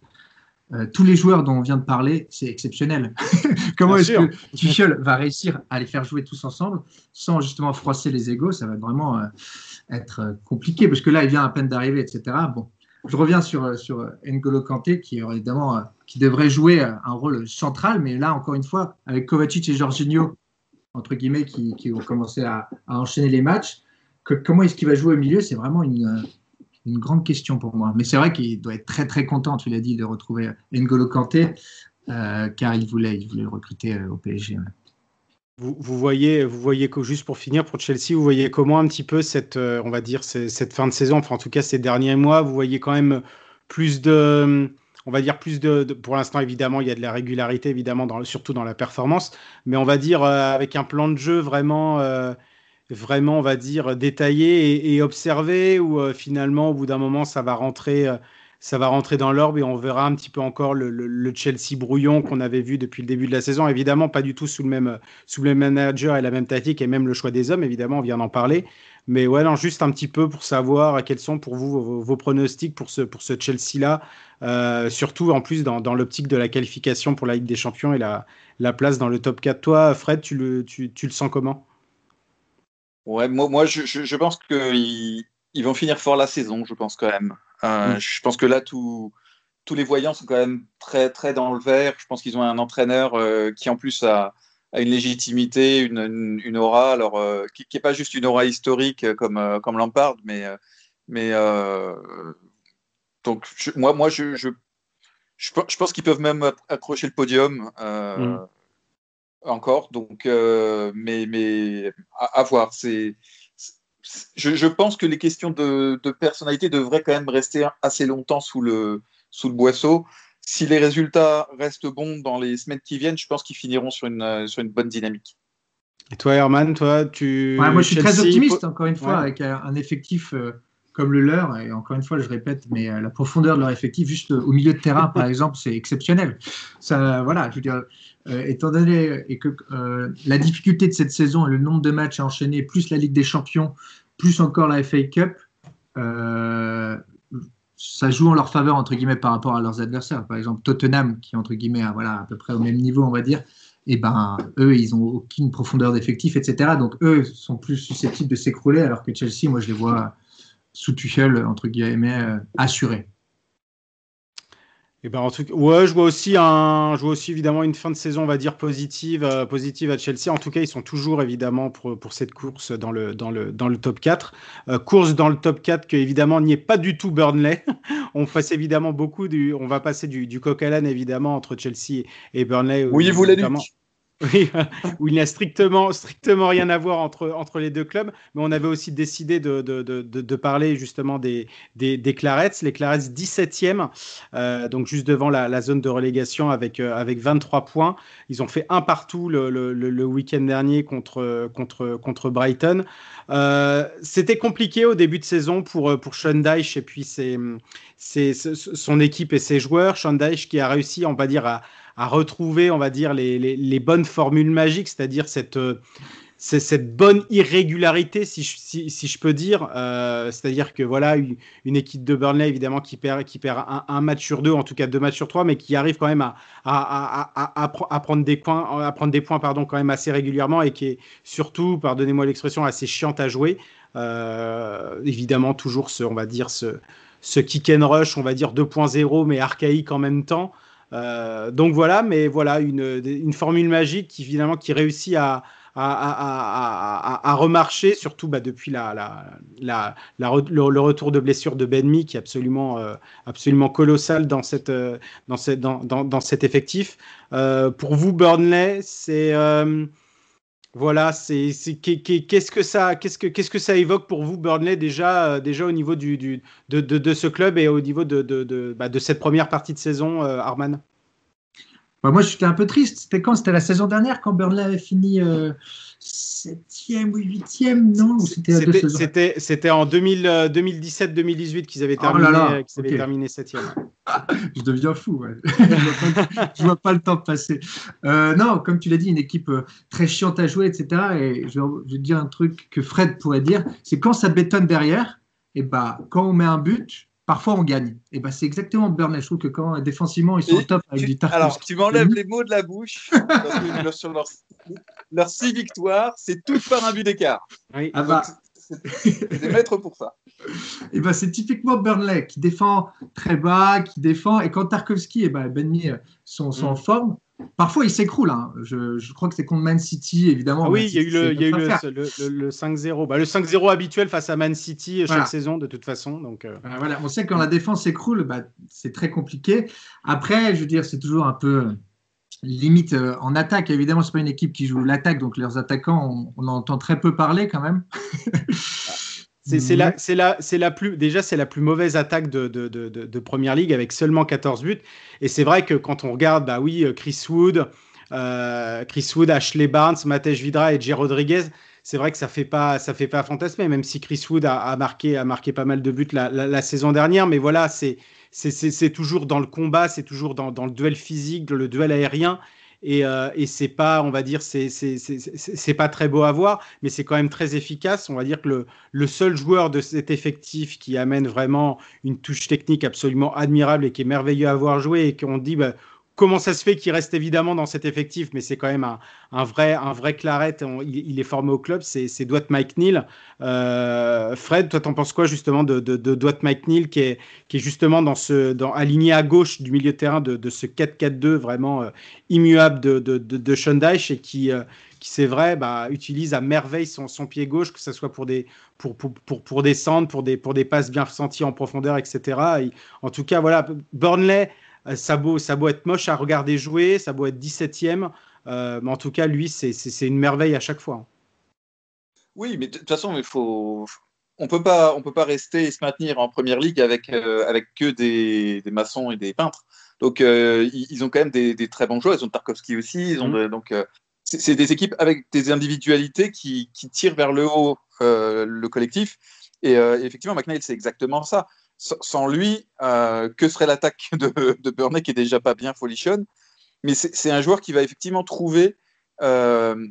Euh, tous les joueurs dont on vient de parler, c'est exceptionnel. Comment est-ce que Tuchel va réussir à les faire jouer tous ensemble sans justement froisser les égaux? Ça va vraiment euh, être compliqué parce que là, il vient à peine d'arriver, etc. Bon, je reviens sur, sur N'Golo Kanté qui évidemment qui devrait jouer un rôle central, mais là encore une fois, avec Kovacic et Jorginho entre guillemets, qui, qui vont commencer à, enchaîner les matchs. Que, comment est-ce qu'il va jouer au milieu? C'est vraiment une, une, grande question pour moi. Mais c'est vrai qu'il doit être très très content, tu l'as dit, de retrouver N'Golo Kanté, euh, car il voulait, il voulait le recruter euh, au PSG. Vous, voyez, vous voyez juste pour finir pour Chelsea, vous voyez comment un petit peu cette, euh, on va dire, fin de saison, enfin en tout cas ces derniers mois, vous voyez quand même plus de on va dire plus de, pour l'instant évidemment il y a de la régularité évidemment dans, surtout dans la performance mais on va dire avec un plan de jeu vraiment vraiment on va dire détaillé et, observé où euh, finalement au bout d'un moment ça va rentrer ça va rentrer dans l'orbe et on verra un petit peu encore le, Chelsea brouillon qu'on avait vu depuis le début de la saison. Évidemment pas du tout sous le même sous le même manager et la même tactique et même le choix des hommes évidemment on vient d'en parler. Mais ouais, non, juste un petit peu pour savoir quels sont pour vous vos, pronostics pour ce, pour ce Chelsea-là, euh, surtout en plus dans, dans l'optique de la qualification pour la Ligue des Champions et la, la place dans le top 4. Toi, Fred, tu le, tu, tu le sens comment? Ouais, moi, moi je, je, pense qu'ils ils vont finir fort la saison, je pense quand même. Euh, mm. Je pense que là, tout, tous les voyants sont quand même très, très dans le vert. Je pense qu'ils ont un entraîneur euh, qui, en plus, a a une légitimité, une, une, aura, alors euh, qui n'est pas juste une aura historique comme, comme Lampard, mais, mais donc moi, moi je, je, je, pense qu'ils peuvent même accrocher le podium mm. Encore, donc mais, mais à, voir. C'est, je, je, pense que les questions de, de, personnalité devraient quand même rester assez longtemps sous le, sous le boisseau si les résultats restent bons dans les semaines qui viennent, je pense qu'ils finiront sur une, euh, sur une bonne dynamique. Et toi, Herman, toi, tu. moi, je suis très optimiste, encore une fois, avec un effectif euh, comme le leur. Et encore une fois, je répète, mais euh, la profondeur de leur effectif, juste au milieu de terrain, par exemple, c'est exceptionnel. Ça, voilà, je veux dire, étant donné et que la difficulté de cette saison et le nombre de matchs à enchaîner, plus la Ligue des Champions, plus encore la FA Cup, ça joue en leur faveur entre guillemets par rapport à leurs adversaires. Par exemple, Tottenham, qui entre guillemets voilà, à peu près au même niveau, on va dire, et eh ben eux, ils ont aucune profondeur d'effectif, etc. Donc eux sont plus susceptibles de s'écrouler, alors que Chelsea, moi, je les vois sous Tuchel entre guillemets euh, assurés. Et eh ben en tout cas, ouais, je vois aussi un, je vois aussi évidemment une fin de saison, on va dire positive, euh, positive à Chelsea. En tout cas, ils sont toujours évidemment pour, pour cette course dans le, dans le, dans le top 4. Euh, course dans le top 4 que évidemment n'y est pas du tout Burnley. on passe évidemment beaucoup du, on va passer du, du coq à l'âne évidemment entre Chelsea et Burnley. Oui, vous l'avez oui, où il n'y a strictement, strictement rien à voir entre, entre les deux clubs. Mais on avait aussi décidé de, de, de, de parler justement des, des, des, Clarets. Les Clarets 17e, euh, donc juste devant la, zone de relégation avec, euh, avec 23 points. Ils ont fait un partout le, le, le week-end dernier contre, contre, contre Brighton. Euh, C'était compliqué au début de saison pour, pour Sean Dyche et puis ses, ses, son équipe et ses joueurs. Sean Dyche qui a réussi, on va dire, à à retrouver, on va dire, les, bonnes formules magiques, c'est-à-dire cette, euh, bonne irrégularité, si je, peux dire. Euh, c'est-à-dire que voilà, une, équipe de Burnley, évidemment, qui perd, qui perd un, match sur deux, en tout cas deux matchs sur trois, mais qui arrive quand même à, prendre des points, à prendre des points pardon, quand même assez régulièrement et qui est surtout, pardonnez-moi l'expression, assez chiante à jouer. Euh, évidemment, toujours ce, on va dire, ce, ce kick and rush, on va dire 2.0, mais archaïque en même temps. Donc voilà, mais voilà une, formule magique qui finalement qui réussit à, remarcher, surtout bah, depuis le, retour de blessure de Benmi, qui est absolument, euh, colossal euh, dans, cet effectif. Euh, pour vous, Burnley, c'est. Voilà, c'est qu'est-ce que ça qu'est-ce que qu'est-ce que ça évoque pour vous Burnley déjà déjà au niveau du, du de, de, ce club et au niveau de de, de, bah, de cette première partie de saison Arman? Bah, moi, j'étais un peu triste. C'était quand? C'était la saison dernière quand Burnley avait fini euh, septième ou huitième, non? C'était C'était en 2017-2018 euh, qu'ils avaient oh terminé, oh avaient terminé septième. je deviens fou. je, vois vois pas le temps passer. Euh, non, comme tu l'as dit, une équipe très chiante à jouer, etc. Et je vais, je vais dire un truc que Fred pourrait dire, c'est quand ça bétonne derrière, et bah quand on met un but, parfois on gagne. Et ben c'est exactement Burnley. Je trouve que quand défensivement ils sont au top avec du Alors tu m'enlèves les mots de la bouche parce que sur leurs leur six victoires, c'est tout par un but d'écart. Oui. Ah bah. C'est des maîtres pour ça. Et ben c'est typiquement Burnley qui défend très bas, qui défend. Et quand Tarkovsky et ben Benmi sont, sont en mm. forme, Parfois, il s'écroule. Hein. Je, crois que c'est contre Man City, évidemment. Ah oui, il y a eu le, le, 5-0. Bah, le 5-0 habituel face à Man City chaque saison, de toute façon. Donc, euh. bah, voilà. On sait que quand la défense s'écroule, bah, c'est très compliqué. Après, je veux dire, c'est toujours un peu euh, limite euh, en attaque. Évidemment, c'est pas une équipe qui joue l'attaque, donc leurs attaquants, on, on, entend très peu parler quand même. C'est la, la, la plus, déjà, c'est la plus mauvaise attaque de, de, de, de, Première Ligue avec seulement 14 buts. Et c'est vrai que quand on regarde, bah oui, euh, Chris Wood, euh, Chris Wood, Ashley Barnes, Matej Vidra et J. Rodriguez, c'est vrai que ça fait pas, ça fait pas fantasmer, même si Chris Wood a, a marqué, a marqué pas mal de buts la, la, saison dernière. Mais voilà, c'est, c'est toujours dans le combat, c'est toujours dans, dans, le duel physique, le duel aérien et, euh, et c'est pas, on va dire, c'est pas très beau à voir, mais c'est quand même très efficace. On va dire que le, le, seul joueur de cet effectif qui amène vraiment une touche technique absolument admirable et qui est merveilleux à voir jouer et qu'on dit, bah, comment ça se fait qu'il reste évidemment dans cet effectif, mais c'est quand même un, vrai, un claret. il, est formé au club, c'est Dwight McNeil. Euh, Fred, toi, t'en penses quoi justement de, de, de Dwight McNeil qui est, qui est justement dans ce, aligné à gauche du milieu de terrain de, ce 4-4-2 vraiment euh, immuable de, de, et qui, euh, qui c'est vrai, bah, utilise à merveille son, pied gauche, que ce soit pour des, pour, descendre, pour des, pour des passes bien senties en profondeur, etc. en tout cas, voilà, Burnley ça beau, ça beau être moche à regarder jouer, ça beau être 17ème, euh, mais en tout cas, lui, c'est une merveille à chaque fois. Oui, mais de toute façon, il faut, on peut pas, on peut pas rester et se maintenir en première ligue avec euh, avec que des, des, maçons et des peintres. Donc ils, ont quand même des, très bons joueurs. Ils ont Tarkovsky aussi. Ils ont mhm. donc c'est des équipes avec des individualités qui, qui tirent vers le haut le collectif. Et effectivement, McNeil, c'est exactement ça sans lui, euh, que serait l'attaque de, de, qui est déjà pas bien folichonne Mais c'est un joueur qui va effectivement trouver, euh,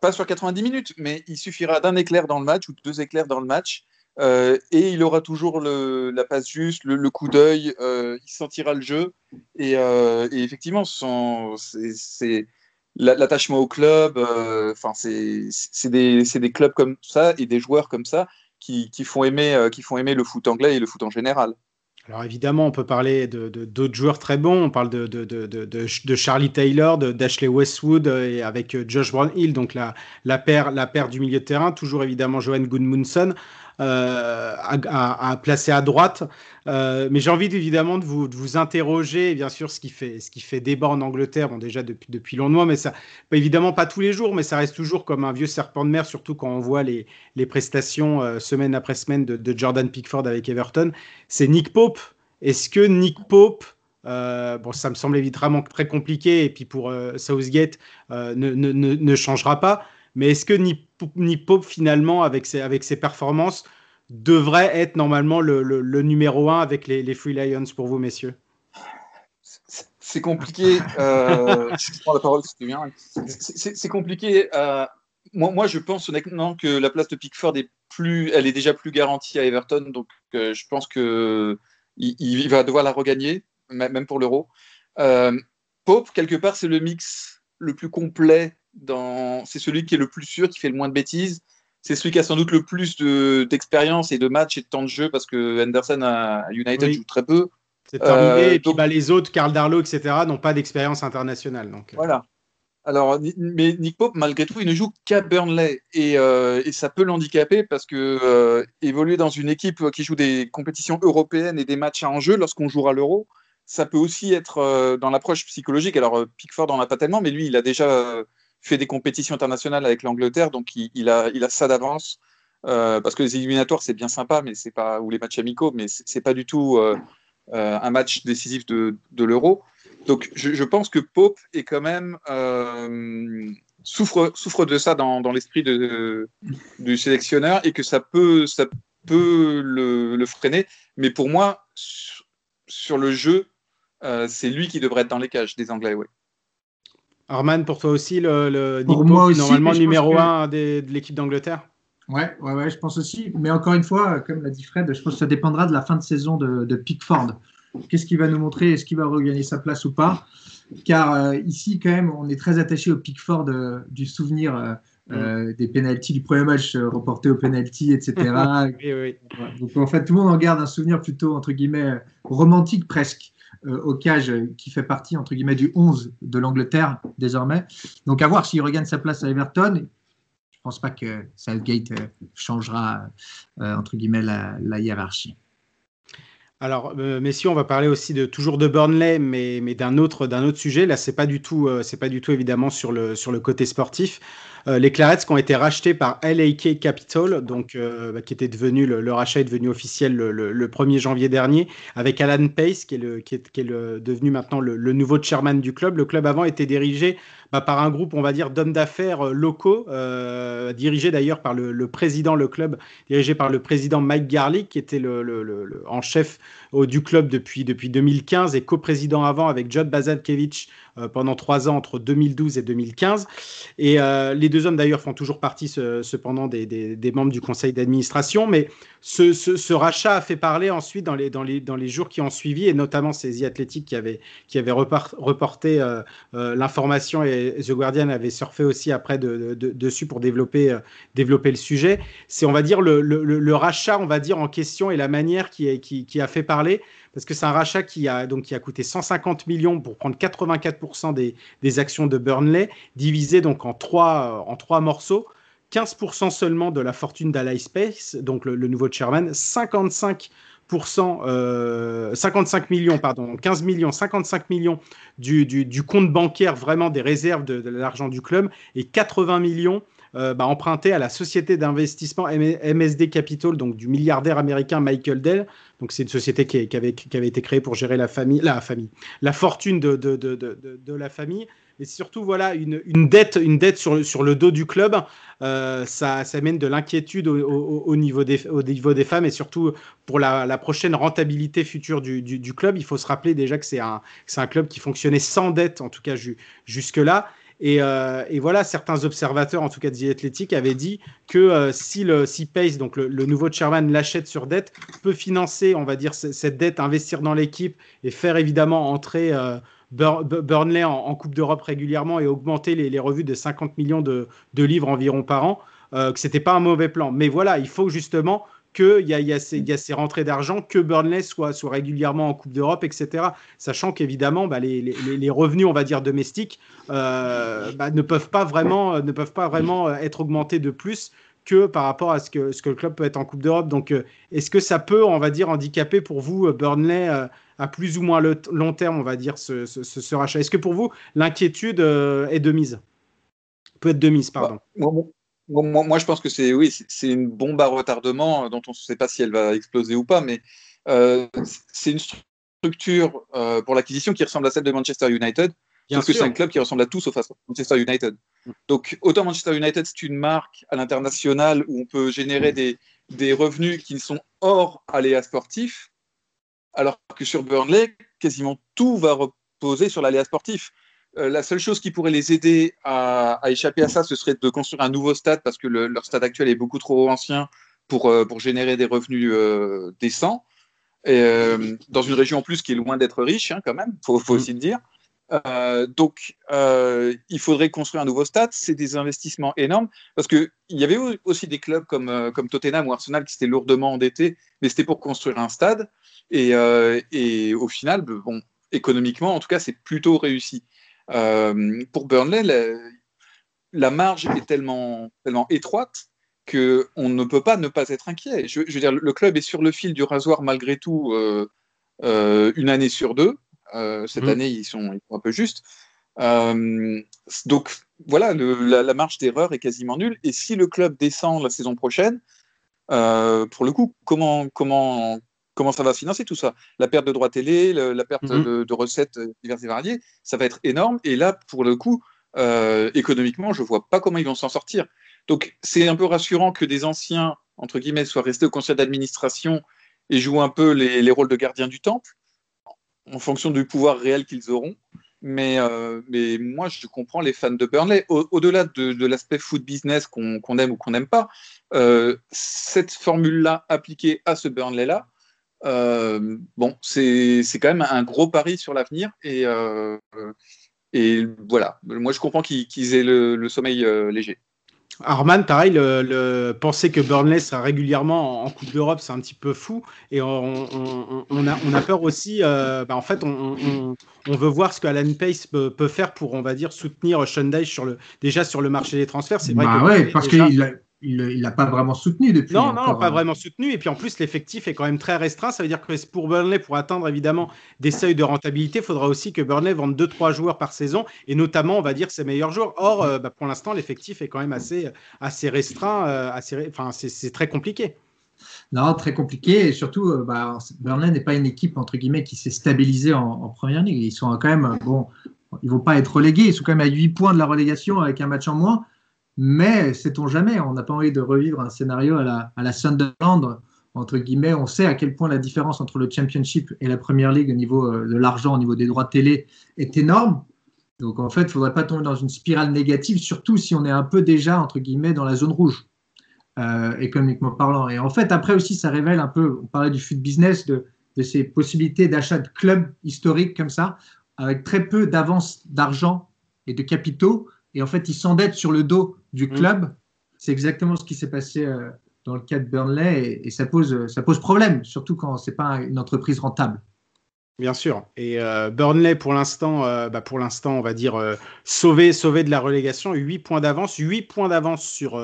pas sur 90 minutes, mais il suffira d'un éclair dans le match ou deux éclairs dans le match. Euh, et il aura toujours la passe juste, le, coup d'œil, il sentira le jeu. Et, effectivement, c'est l'attachement au club. Enfin, c'est des, clubs comme ça et des joueurs comme ça qui, font aimer, euh, qui font aimer le foot anglais et le foot en général. Alors évidemment, on peut parler de, d'autres joueurs très bons. On parle de, de Charlie Taylor, d'Ashley Westwood euh, et avec euh, Josh Brownhill, donc la, la, paire, la paire du milieu de terrain. Toujours évidemment Johan Goodmunson. Euh, à, placer à droite. Euh, mais j'ai envie évidemment de vous, de vous, interroger, bien sûr, ce qui fait, ce qui fait débat en Angleterre, bon, déjà depuis, depuis longtemps, mais ça, évidemment pas tous les jours, mais ça reste toujours comme un vieux serpent de mer, surtout quand on voit les, les prestations euh, semaine après semaine de, Jordan Pickford avec Everton. C'est Nick Pope. Est-ce que Nick Pope bon, ça me semble évidemment très compliqué, et puis pour Southgate, ne, ne, ne, changera pas. Mais est-ce que ni, Pope, finalement, avec ses, performances, devrait être normalement le, numéro un avec les, les, Free Lions pour vous, messieurs? C'est compliqué. Euh, je prends la parole, bien. C'est compliqué. Euh, moi, moi, je pense honnêtement que la place de Pickford est plus, elle est déjà plus garantie à Everton, donc euh, je pense que il, va devoir la regagner, même pour l'Euro. Pope, quelque part, c'est le mix le plus complet c'est celui qui est le plus sûr, qui fait le moins de bêtises. C'est celui qui a sans doute le plus d'expérience et de matchs et de temps de jeu parce que Henderson à United joue très peu. C'est arrivé, et puis bah, les autres, Karl Darlow, etc., n'ont pas d'expérience internationale. Donc, voilà. Alors, mais Nick Pope, malgré tout, il ne joue qu'à Burnley. Et, et, ça peut l'handicaper parce que évoluer dans une équipe qui joue des compétitions européennes et des matchs à enjeu lorsqu'on jouera l'Euro, ça peut aussi être dans l'approche psychologique. Alors, Pickford n'en a pas tellement, mais lui, il a déjà fait des compétitions internationales avec l'Angleterre, donc il, a, ça d'avance. Euh, parce que les éliminatoires, c'est bien sympa, mais c'est pas, ou les matchs amicaux, mais c'est pas du tout euh, euh, un match décisif de, l'Euro. Donc je, pense que Pope est quand même souffre, de ça dans, l'esprit du sélectionneur et que ça peut, ça peut le, freiner. Mais pour moi, sur le jeu, c'est lui qui devrait être dans les cages des Anglais. Arman, pour toi aussi, le, le Nick Pope, normalement numéro 1 de l'équipe d'Angleterre? Ouais, ouais, ouais, je pense aussi. Mais encore une fois, comme l'a dit Fred, je pense que ça dépendra de la fin de saison de, de Pickford. Qu'est-ce qu'il va nous montrer? Est-ce qu'il va regagner sa place ou pas? Car euh, ici, quand même, on est très attaché au Pickford euh, du souvenir euh, euh, des pénalties du premier match reporté au penalty, etc. oui, oui. Donc en fait, tout le monde en garde un souvenir plutôt, entre guillemets, romantique presque. Au cage qui fait partie entre guillemets du 11 de l'Angleterre désormais. Donc à voir s'il regagne sa place à Everton je pense pas que Southgate euh, changera euh, entre guillemets la, hiérarchie. Alors, euh, messieurs, on va parler aussi toujours de Burnley, mais, d'un autre sujet. Là, c'est pas du tout c'est pas du tout évidemment sur le côté sportif. les Clarets qui ont été rachetés par LAK Capital, donc bah, qui était devenu le, rachat est devenu officiel le, 1er janvier dernier, avec Alan Pace qui est devenu maintenant le, nouveau chairman du club. Le club avant était dirigé bah, par un groupe, on va dire, d'hommes d'affaires euh, locaux, euh, dirigé d'ailleurs par le, président, le club, dirigé par le président Mike Garlick, qui était en chef du club depuis, depuis 2015 et coprésident avant avec John Bazalkevich euh, pendant trois ans entre 2012 et 2015. Et les deux hommes d'ailleurs font toujours partie cependant des, membres du conseil d'administration. Mais ce, rachat a fait parler ensuite dans les, jours qui ont suivi, et notamment ces Athletic qui avaient, reporté l'information et The Guardian avait surfé aussi après dessus pour développer, euh, le sujet. C'est, on va dire, le, rachat, on va dire, en question et la manière qui, a fait parler, parce que c'est un rachat qui a, donc, qui a coûté 150 millions pour prendre 84% des, des, actions de Burnley, divisé donc en trois, en trois morceaux. 15% seulement de la fortune Space, donc le, nouveau chairman, 55 55 euh, millions, pardon, 15 millions, 55 millions du, du, compte bancaire, vraiment des réserves de, l'argent du club, et 80 millions euh, bah, empruntés à la société d'investissement MSD Capital, donc du milliardaire américain Michael Dell. Donc c'est une société qui, avait, été créée pour gérer la famille, la famille, la fortune de, la famille et surtout voilà une, dette, une dette sur, le dos du club. Euh, ça, ça, mène de l'inquiétude au, au, niveau des, femmes et surtout pour la, prochaine rentabilité future du, club. Il faut se rappeler déjà que c'est un club qui fonctionnait sans dette, en tout cas jusque-là. Et, euh, et, voilà, certains observateurs, en tout cas de The Athletic, avaient dit que euh, si, le, si Pace, donc le, nouveau chairman, l'achète sur dette, peut financer, on va dire, cette dette, investir dans l'équipe et faire évidemment entrer Burnley en, Coupe d'Europe régulièrement et augmenter les, revues de 50 millions de, livres environ par an, euh, que ce n'était pas un mauvais plan. Mais voilà, il faut justement qu'il y, y, a ces rentrées d'argent, que Burnley soit, soit régulièrement en Coupe d'Europe, etc. Sachant qu'évidemment, bah, les, revenus, on va dire, domestiques euh, bah, ne, peuvent pas vraiment, ne peuvent pas vraiment être augmentés de plus que par rapport à ce que, ce que le club peut être en Coupe d'Europe. Donc, euh, est-ce que ça peut, on va dire, handicaper pour vous Burnley à plus ou moins le long terme, on va dire, ce, rachat? Est-ce que pour vous, l'inquiétude euh, est de mise? Peut être de mise, pardon. Bah, moi, moi, je pense que c'est oui, c'est une bombe à retardement euh, dont on ne sait pas si elle va exploser ou pas, mais euh, c'est une structure pour l'acquisition qui ressemble à celle de Manchester United. parce que c'est un club qui ressemble à tout sauf à Manchester United. Mm. Donc, autant Manchester United, c'est une marque à l'international où on peut générer des, des revenus qui ne sont hors aléas sportifs alors que sur Burnley, quasiment tout va reposer sur l'aléa sportif. Euh, la seule chose qui pourrait les aider à, échapper à ça, ce serait de construire un nouveau stade parce que leur stade actuel est beaucoup trop ancien pour, euh, pour générer des revenus euh, décents. Et, dans une région en plus qui est loin d'être riche, hein, quand même, faut, faut mm. aussi le dire. Donc, il faudrait construire un nouveau stade. C'est des investissements énormes parce qu'il y avait aussi des clubs comme, comme Tottenham ou Arsenal qui s'étaient lourdement endettés, mais c'était pour construire un stade. Et, et, au final, bon, économiquement, en tout cas, c'est plutôt réussi. Pour Burnley, la, la, marge est tellement, tellement étroite qu'on ne peut pas ne pas être inquiet. Je, je, veux dire, le club est sur le fil du rasoir malgré tout une année sur deux. Euh, cette mmh. année, ils sont, un peu justes. Euh, donc voilà, la, marge d'erreur est quasiment nulle. Et si le club descend la saison prochaine, euh, pour le coup, comment, comment, comment ça va financer tout ça La perte de droits télé, la perte mmh. de, recettes diverses et variées, ça va être énorme. Et là, pour le coup, économiquement, je ne vois pas comment ils vont s'en sortir. Donc c'est un peu rassurant que des anciens, entre guillemets, soient restés au conseil d'administration et jouent un peu les, les rôles de gardiens du temple en fonction du pouvoir réel qu'ils auront. Mais, euh, mais moi, je comprends les fans de Burnley. Au-delà de, l'aspect foot business qu'on aime ou qu'on n'aime pas, euh, cette formule-là appliquée à ce Burnley-là, euh, bon, c'est quand même un gros pari sur l'avenir. Et, et voilà, moi, je comprends qu'ils aient le sommeil léger. Arman, pareil, le, penser que Burnley sera régulièrement en, Coupe d'Europe, c'est un petit peu fou. Et on, a, peur aussi, euh, bah, en fait, on, veut voir ce que Alan Pace peut, faire pour, on va dire, soutenir Sean sur le, déjà sur le marché des transferts. C'est vrai bah que ouais, parce qu'il il n'a pas vraiment soutenu depuis. Non, non, pas vraiment soutenu. Et puis en plus, l'effectif est quand même très restreint. Ça veut dire que pour Burnley, pour atteindre évidemment des seuils de rentabilité, il faudra aussi que Burnley vende 2-3 joueurs par saison, et notamment, on va dire, ses meilleurs joueurs. Or, euh, bah, pour l'instant, l'effectif est quand même assez, assez restreint. Euh, assez, enfin, c'est très compliqué. Non, très compliqué. Et surtout, euh, bah, Burnley n'est pas une équipe, entre guillemets, qui s'est stabilisée en, en, première ligue. Ils sont quand même, bon, ils vont pas être relégués. Ils sont quand même à 8 points de la relégation avec un match en moins. Mais sait-on jamais, on n'a pas envie de revivre un scénario à la, à la Sunderland, entre guillemets. On sait à quel point la différence entre le Championship et la Première Ligue au niveau euh, de l'argent, au niveau des droits de télé, est énorme. Donc en fait, il ne faudrait pas tomber dans une spirale négative, surtout si on est un peu déjà, entre guillemets, dans la zone rouge, euh, économiquement parlant. Et en fait, après aussi, ça révèle un peu, on parlait du foot business, de, de ces possibilités d'achat de clubs historiques comme ça, avec très peu d'avance d'argent et de capitaux. Et en fait, ils s'endettent sur le dos du mm. club. C'est exactement ce qui s'est passé euh, dans le cas de Burnley et, ça, pose, ça pose problème, surtout quand ce n'est pas une entreprise rentable. Bien sûr. Et euh, Burnley, pour l'instant, euh, bah pour l'instant, on va dire euh, sauvé, de la relégation. 8 points d'avance. 8 points d'avance sur,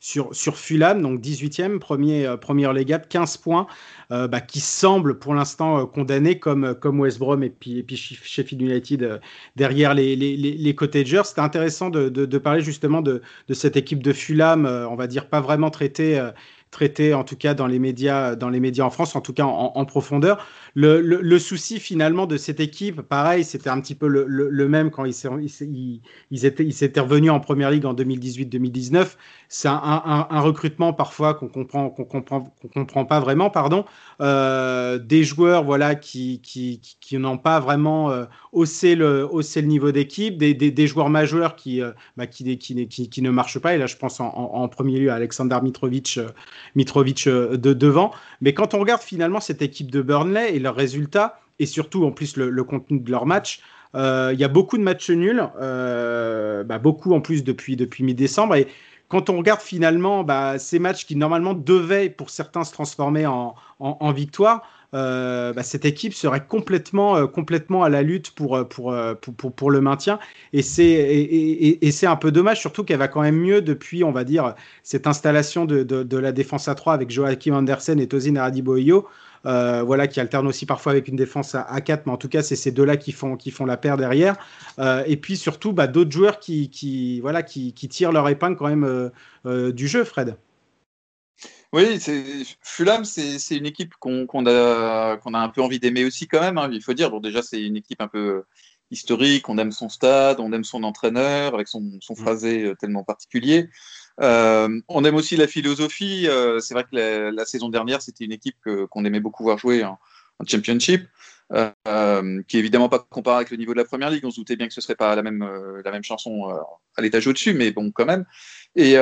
sur, sur Fulham, donc 18e, premier, premier relégable, 15 points, bah, qui semble pour l'instant condamné comme, comme West Brom et puis, et puis Sheffield United derrière les, les, les, Cottagers. C'était intéressant de, de, de, parler justement de, de cette équipe de Fulham, on va dire pas vraiment traitée traité en tout cas dans les médias, dans les médias en France, en tout cas en, profondeur. Le, souci finalement de cette équipe, pareil, c'était un petit peu le, même quand ils, ils, étaient, ils étaient revenus en première ligue en 2018-2019. C'est un, recrutement parfois qu'on comprend, qu'on comprend, qu'on comprend pas vraiment, pardon. Euh, des joueurs voilà qui, qui, qui, n'ont pas vraiment euh, haussé, le, haussé le niveau d'équipe, des, des, joueurs majeurs qui, euh, bah, qui, qui, qui, ne marchent pas. Et là, je pense en, en premier lieu à Alexander Mitrovic Mitrovic euh, de devant. Mais quand on regarde finalement cette équipe de Burnley et leurs résultats, et surtout en plus le, contenu de leur match, euh, il y a beaucoup de matchs nuls, euh, bah, beaucoup en plus depuis, depuis mi-décembre. Et quand on regarde finalement bah, ces matchs qui normalement devaient pour certains se transformer en, en victoire, euh, bah, cette équipe serait complètement, euh, complètement à la lutte pour, euh, pour, pour, pour, le maintien. Et c'est et, et, un peu dommage, surtout qu'elle va quand même mieux depuis, on va dire, cette installation de, de, la défense à 3 avec Joachim Andersen et Tozin Aradiboyo. Voilà, qui alterne aussi parfois avec une défense à, 4, mais en tout cas, c'est ces deux-là qui font, qui font la paire derrière. et puis surtout, bah, d'autres joueurs qui, qui, voilà, qui, qui, tirent leur épingle quand même du jeu, Fred. Oui, Fulham, c'est une équipe qu'on a, qu'on a un peu envie d'aimer aussi quand même. Hein, il faut dire, bon, déjà, c'est une équipe un peu historique. On aime son stade, on aime son entraîneur avec son, son mm. phrasé euh, tellement particulier. Euh, on aime aussi la philosophie. Euh, c'est vrai que la, saison dernière, c'était une équipe qu'on aimait beaucoup voir jouer en, Championship, qui est évidemment pas comparable avec le niveau de la Première Ligue. On se doutait bien que ce serait pas la même, la même chanson à l'étage au-dessus, mais bon, quand même. Et,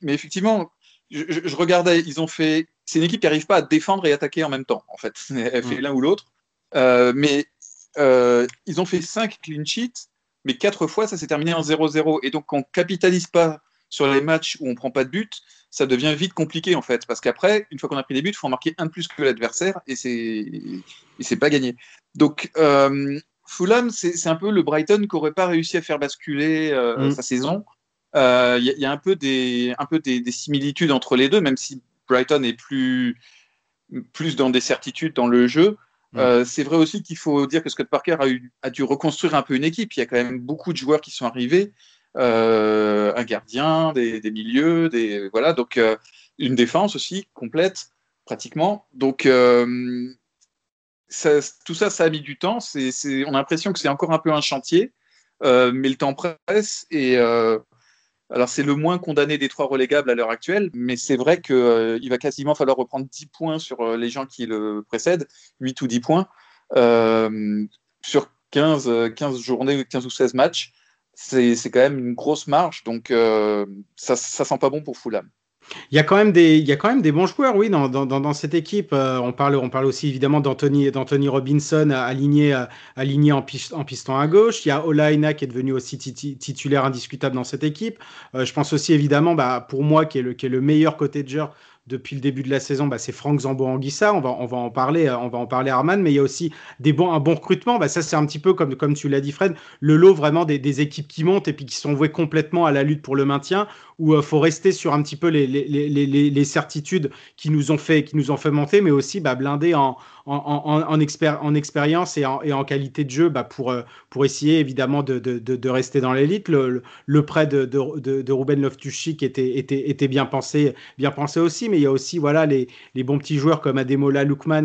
mais effectivement, je, regardais, ils ont fait. C'est une équipe qui n'arrive pas à défendre et attaquer en même temps, en fait. Elle fait mm. l'un ou l'autre. Euh, mais ils ont fait 5 clean sheets, mais 4 fois, ça s'est terminé en 0-0. Et donc, on ne capitalise pas sur les matchs où on ne prend pas de but, ça devient vite compliqué en fait. Parce qu'après, une fois qu'on a pris des buts, il faut en marquer un de plus que l'adversaire et c'est c'est pas gagné. Donc euh, Fulham, c'est un peu le Brighton qui n'aurait pas réussi à faire basculer euh, mm. sa saison. Il euh, y, y, a un peu, des, un peu des, des, similitudes entre les deux, même si Brighton est plus, plus dans des certitudes dans le jeu. Mm. Euh, c'est vrai aussi qu'il faut dire que Scott Parker a, eu, a, dû reconstruire un peu une équipe. Il y a quand même beaucoup de joueurs qui sont arrivés. Euh, un gardien, des, des, milieux, des, voilà, donc une défense aussi complète, pratiquement. Donc ça, tout ça, ça a mis du temps. On a l'impression que c'est encore un peu un chantier, euh, mais le temps presse. Et euh, alors, c'est le moins condamné des trois relégables à l'heure actuelle, mais c'est vrai qu'il euh, va quasiment falloir reprendre 10 points sur les gens qui le précèdent, 8 ou 10 points, sur 15, 15 journées, 15 ou 16 matchs c'est quand même une grosse marge, donc euh, ça, ça sent pas bon pour Fulham. Il y a quand même des, il y a quand même des bons joueurs, oui, dans, dans, dans cette équipe. Euh, on parle, on parle aussi évidemment d'Anthony, Robinson aligné, euh, aligné en, en, piston à gauche. Il y a Olaina qui est devenu aussi titulaire indiscutable dans cette équipe. Euh, je pense aussi évidemment, bah, pour moi, qui est le, qui est le meilleur joueur depuis le début de la saison, bah, c'est Franck Zambo-Anguissa. On va, on va en parler, euh, on va en parler Arman, mais il y a aussi des bons, un bon recrutement. Bah, ça, c'est un petit peu comme, tu l'as dit, Fred, le lot vraiment des, équipes qui montent et puis qui sont vouées complètement à la lutte pour le maintien, où il euh, faut rester sur un petit peu les, certitudes qui nous ont fait, qui nous ont fait monter, mais aussi bah, blinder en, en, en, en, expér en expérience et en, qualité de jeu bah, pour, euh, pour essayer évidemment de, rester dans l'élite. Le, prêt de, de, Ruben Loftus-Cheek était, était, était bien, pensé, bien pensé aussi, mais il y a aussi voilà, les, les bons petits joueurs comme Ademola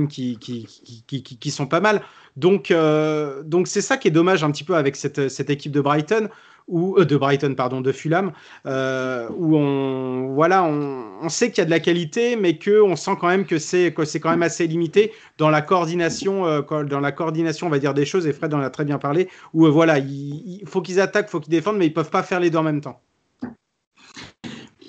qui, qui, qui, qui sont pas mal. Donc, euh, donc c'est ça qui est dommage un petit peu avec cette, cette équipe de Brighton ou euh, de Brighton pardon de Fulham euh, où on voilà on, sait qu'il y a de la qualité mais que on sent quand même que c'est que c'est quand même assez limité dans la coordination euh, dans la coordination on va dire des choses et Fred en a très bien parlé où voilà il, il faut qu'ils attaquent faut qu'ils défendent mais ils peuvent pas faire les deux en même temps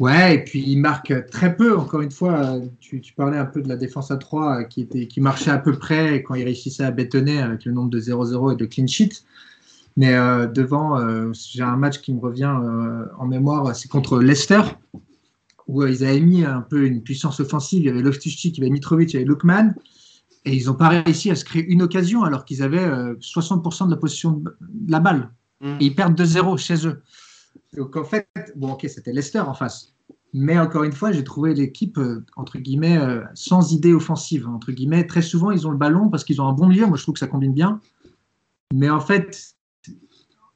Ouais, et puis ils marquent très peu. Encore une fois, tu, parlais un peu de la défense à 3 qui, était, qui marchait à peu près quand ils réussissaient à bétonner avec le nombre de 0-0 et de clean sheet. Mais euh, devant, euh, j'ai un match qui me revient euh, en mémoire, c'est contre Leicester, où ils avaient mis un peu une puissance offensive. Il y avait Loftus-Cheek, il y avait Mitrovic, il y avait Lookman, et ils n'ont pas réussi à se créer une occasion alors qu'ils avaient 60% de la position de la balle. Mmh. Et ils perdent 2-0 chez eux. Donc en fait, bon ok, c'était Leicester en face. Mais encore une fois, j'ai trouvé l'équipe, entre guillemets, sans idée offensive. Entre guillemets, très souvent, ils ont le ballon parce qu'ils ont un bon milieu. Moi, je trouve que ça combine bien. Mais en fait,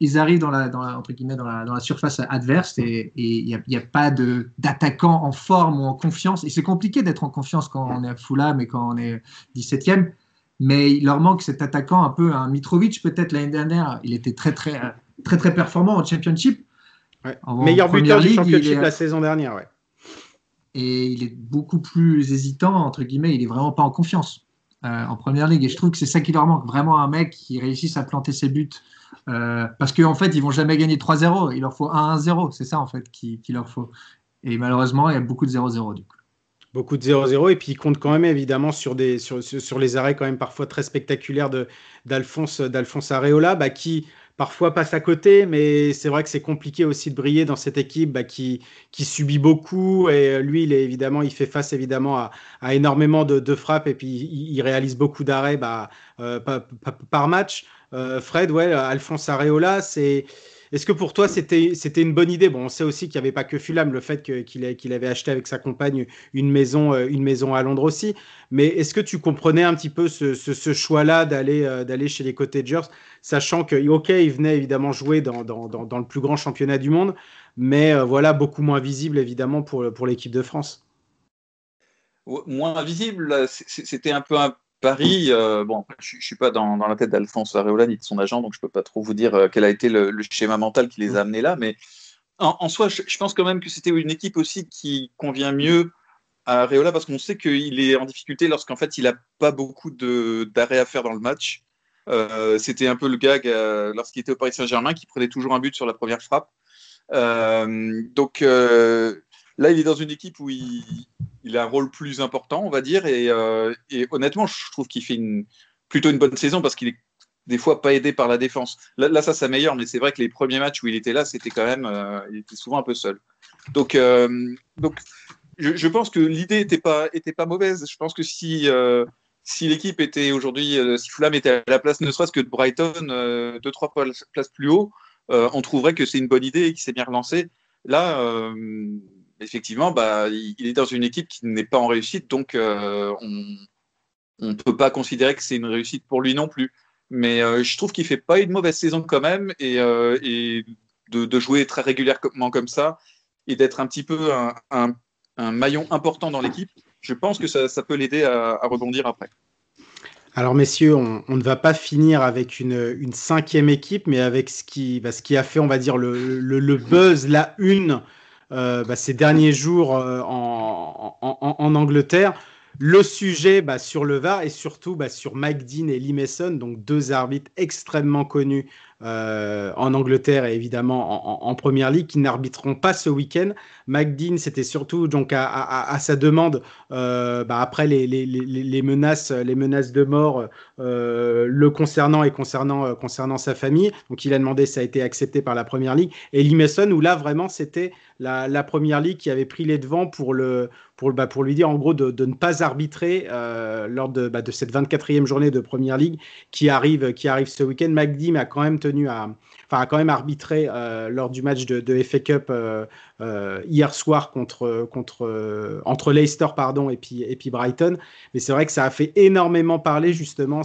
ils arrivent dans la, dans la, entre guillemets, dans la, dans la surface adverse et il n'y a, a, pas d'attaquant en forme ou en confiance. Et c'est compliqué d'être en confiance quand on est à Fulham et quand on est 17e. Mais il leur manque cet attaquant un peu, un Mitrovic peut-être l'année dernière, il était très très très très performant en Championship. Ouais. En, Meilleur buteur du Championship est... la saison dernière, ouais. Et il est beaucoup plus hésitant entre guillemets, il est vraiment pas en confiance euh, en Première Ligue. Et je trouve que c'est ça qui leur manque, vraiment un mec qui réussisse à planter ses buts euh, parce qu'en en fait, ils vont jamais gagner 3-0. Il leur faut 1-1-0. C'est ça, en fait, qu'il qui leur faut. Et malheureusement, il y a beaucoup de 0-0, du coup. Beaucoup de 0-0. Et puis, ils comptent quand même, évidemment, sur, des, sur, sur les arrêts, quand même, parfois très spectaculaires d'Alphonse Areola, bah, qui parfois passe à côté, mais c'est vrai que c'est compliqué aussi de briller dans cette équipe bah, qui, qui subit beaucoup. Et lui, il est évidemment, il fait face évidemment à, à énormément de, de, frappes et puis il, réalise beaucoup d'arrêts bah, euh, par, par, match. Euh, Fred, ouais, Alphonse Areola, c'est. Est-ce que pour toi c'était une bonne idée? Bon, on sait aussi qu'il n'y avait pas que Fulham, le fait qu'il qu qu'il avait acheté avec sa compagne une maison euh, une maison à Londres aussi. Mais est-ce que tu comprenais un petit peu ce, choix-là d'aller euh, d'aller chez les Cottagers, sachant que ok, il venait évidemment jouer dans, dans le plus grand championnat du monde, mais euh, voilà beaucoup moins visible évidemment pour pour l'équipe de France? Moins visible, c'était un peu un Paris, euh, bon, je ne suis pas dans, dans, la tête d'Alphonse Areola ni de son agent, donc je ne peux pas trop vous dire euh, quel a été le, le, schéma mental qui les a amenés là, mais en, en soi, je, je, pense quand même que c'était une équipe aussi qui convient mieux à Areola parce qu'on sait qu'il est en difficulté lorsqu'en fait il n'a pas beaucoup d'arrêts à faire dans le match. Euh, c'était un peu le gag euh, lorsqu'il était au Paris Saint-Germain qui prenait toujours un but sur la première frappe. Donc Là, il est dans une équipe où il, a un rôle plus important, on va dire. Et, euh, honnêtement, je trouve qu'il fait plutôt une bonne saison parce qu'il est des fois pas aidé par la défense. Là, ça s'améliore, mais c'est vrai que les premiers matchs où il était là, c'était quand même, euh, il était souvent un peu seul. Donc, euh, je, pense que l'idée n'était pas, mauvaise. Je pense que si, si l'équipe était aujourd'hui, si Fulham était à la place ne serait-ce que de Brighton, deux, trois places plus haut, on trouverait que c'est une bonne idée et qu'il s'est bien relancé. Là, effectivement, bah, il est dans une équipe qui n'est pas en réussite, donc on ne peut pas considérer que c'est une réussite pour lui non plus. Mais euh, je trouve qu'il fait pas une mauvaise saison quand même et, euh, de, jouer très régulièrement comme ça et d'être un petit peu un, maillon important dans l'équipe, je pense que ça, peut l'aider à, rebondir après. Alors messieurs, on, ne va pas finir avec une, cinquième équipe, mais avec ce qui, bah, ce qui a fait, on va dire, le, buzz, la une, euh, bah, ces derniers jours en, en Angleterre. Le sujet bah, sur le VAR et surtout bah, sur Mike Dean et Lee Mason, donc deux arbitres extrêmement connus euh, en Angleterre et évidemment en, Première Ligue qui n'arbitreront pas ce week-end. McDean, c'était surtout donc à, sa demande euh, bah, après les, menaces, les menaces de mort euh, le concernant et concernant, concernant sa famille. Donc il a demandé, ça a été accepté par la Première Ligue. Et Lee Mason, où là vraiment c'était la, Première Ligue qui avait pris les devants pour, le, pour, bah, lui dire en gros de, ne pas arbitrer lors de, bah, cette 24e journée de Première Ligue qui arrive, qui arrive ce week-end. McDean a quand même à, quand même arbitré euh, lors du match de, de FA Cup euh, euh, hier soir contre, contre, entre Leicester pardon, et, puis, et puis Brighton. Mais c'est vrai que ça a fait énormément parler justement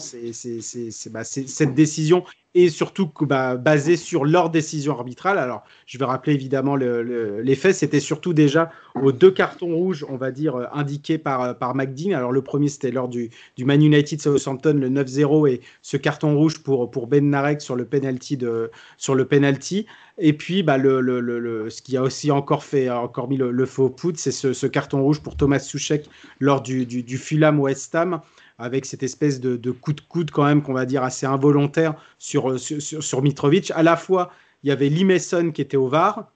bah, cette décision et surtout bah, basée sur leur décision arbitrale. Alors, je vais rappeler évidemment le, les faits. C'était surtout déjà aux deux cartons rouges, on va dire, indiqués par, par McDean. Alors, le premier, c'était lors du, du Man United Southampton, le 9-0, et ce carton rouge pour, pour Ben Narek sur le penalty. De, sur le penalty. Et puis, bah, le, ce qui a aussi encore, fait, encore mis le, faux put, c'est ce, carton rouge pour Thomas Souchek lors du, du, Fulham West Ham, avec cette espèce de, coup de coude quand même, qu'on va dire assez involontaire sur, sur, sur, Mitrovic. À la fois, il y avait Lee Mason qui était au VAR,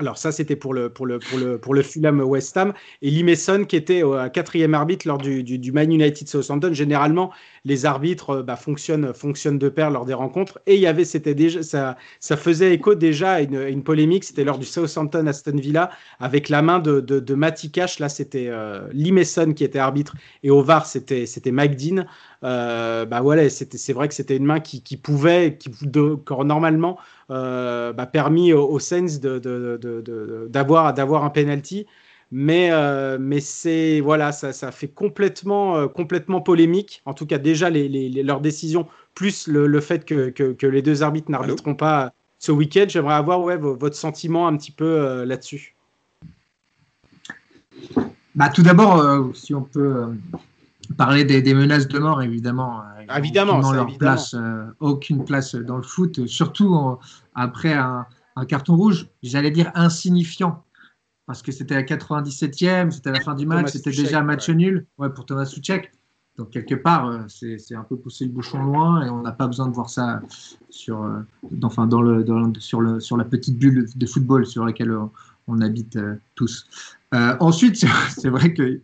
alors ça, c'était pour le, pour, le, pour, le, pour le Fulham West Ham. Et Lee Mason, qui était au quatrième arbitre lors du, du, Man United Southampton. Généralement, les arbitres euh, bah, fonctionnent, fonctionnent de pair lors des rencontres. Et il y avait, c'était déjà, ça, ça faisait écho déjà à une, une polémique. C'était lors du Southampton Aston Villa avec la main de, de, Matty Cash. Là, c'était euh, Lee Mason qui était arbitre. Et au VAR, c'était, c'était Mike Dean. Euh, bah voilà, c'était, c'est vrai que c'était une main qui, qui pouvait, qui, de, normalement, euh, bah, permis au, Saints d'avoir d'avoir un penalty. Mais, euh, mais c'est voilà, ça, ça fait complètement, euh, complètement polémique. En tout cas, déjà les, les, leurs décisions, plus le, le fait que, que, que, les deux arbitres n'arbitreront pas ce week-end. J'aimerais avoir ouais, votre sentiment un petit peu là-dessus. Bah, tout d'abord, si on peut parler des, menaces de mort, évidemment. Euh, évidemment, leur place, euh, aucune place dans le foot, surtout après un, carton rouge, j'allais dire insignifiant, parce que c'était à 97e, c'était la fin du match, c'était déjà un match nul ouais, pour Thomas Souchek. Donc quelque part, euh, c'est un peu pousser le bouchon loin et on n'a pas besoin de voir ça sur, enfin, dans le, sur, le, sur la petite bulle de football sur laquelle on, habite tous. ensuite, c'est vrai que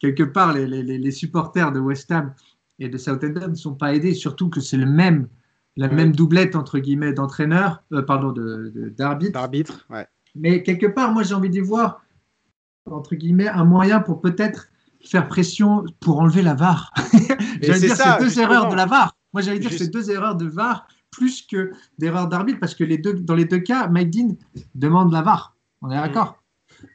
quelque part, les, supporters de West Ham et de Southampton ne sont pas aidés, surtout que c'est le même, la même doublette, entre guillemets, d'entraîneur, euh, pardon, d'arbitre. D'arbitre, ouais. Mais quelque part, moi, j'ai envie d'y voir, entre guillemets, un moyen pour peut-être faire pression pour enlever la VAR. j'allais dire, c'est deux erreurs de la VAR. Moi, j'allais dire, c'est deux erreurs de VAR plus que d'erreurs d'arbitre, parce que les deux, dans les deux cas, Mike Dean demande la VAR. On est d'accord?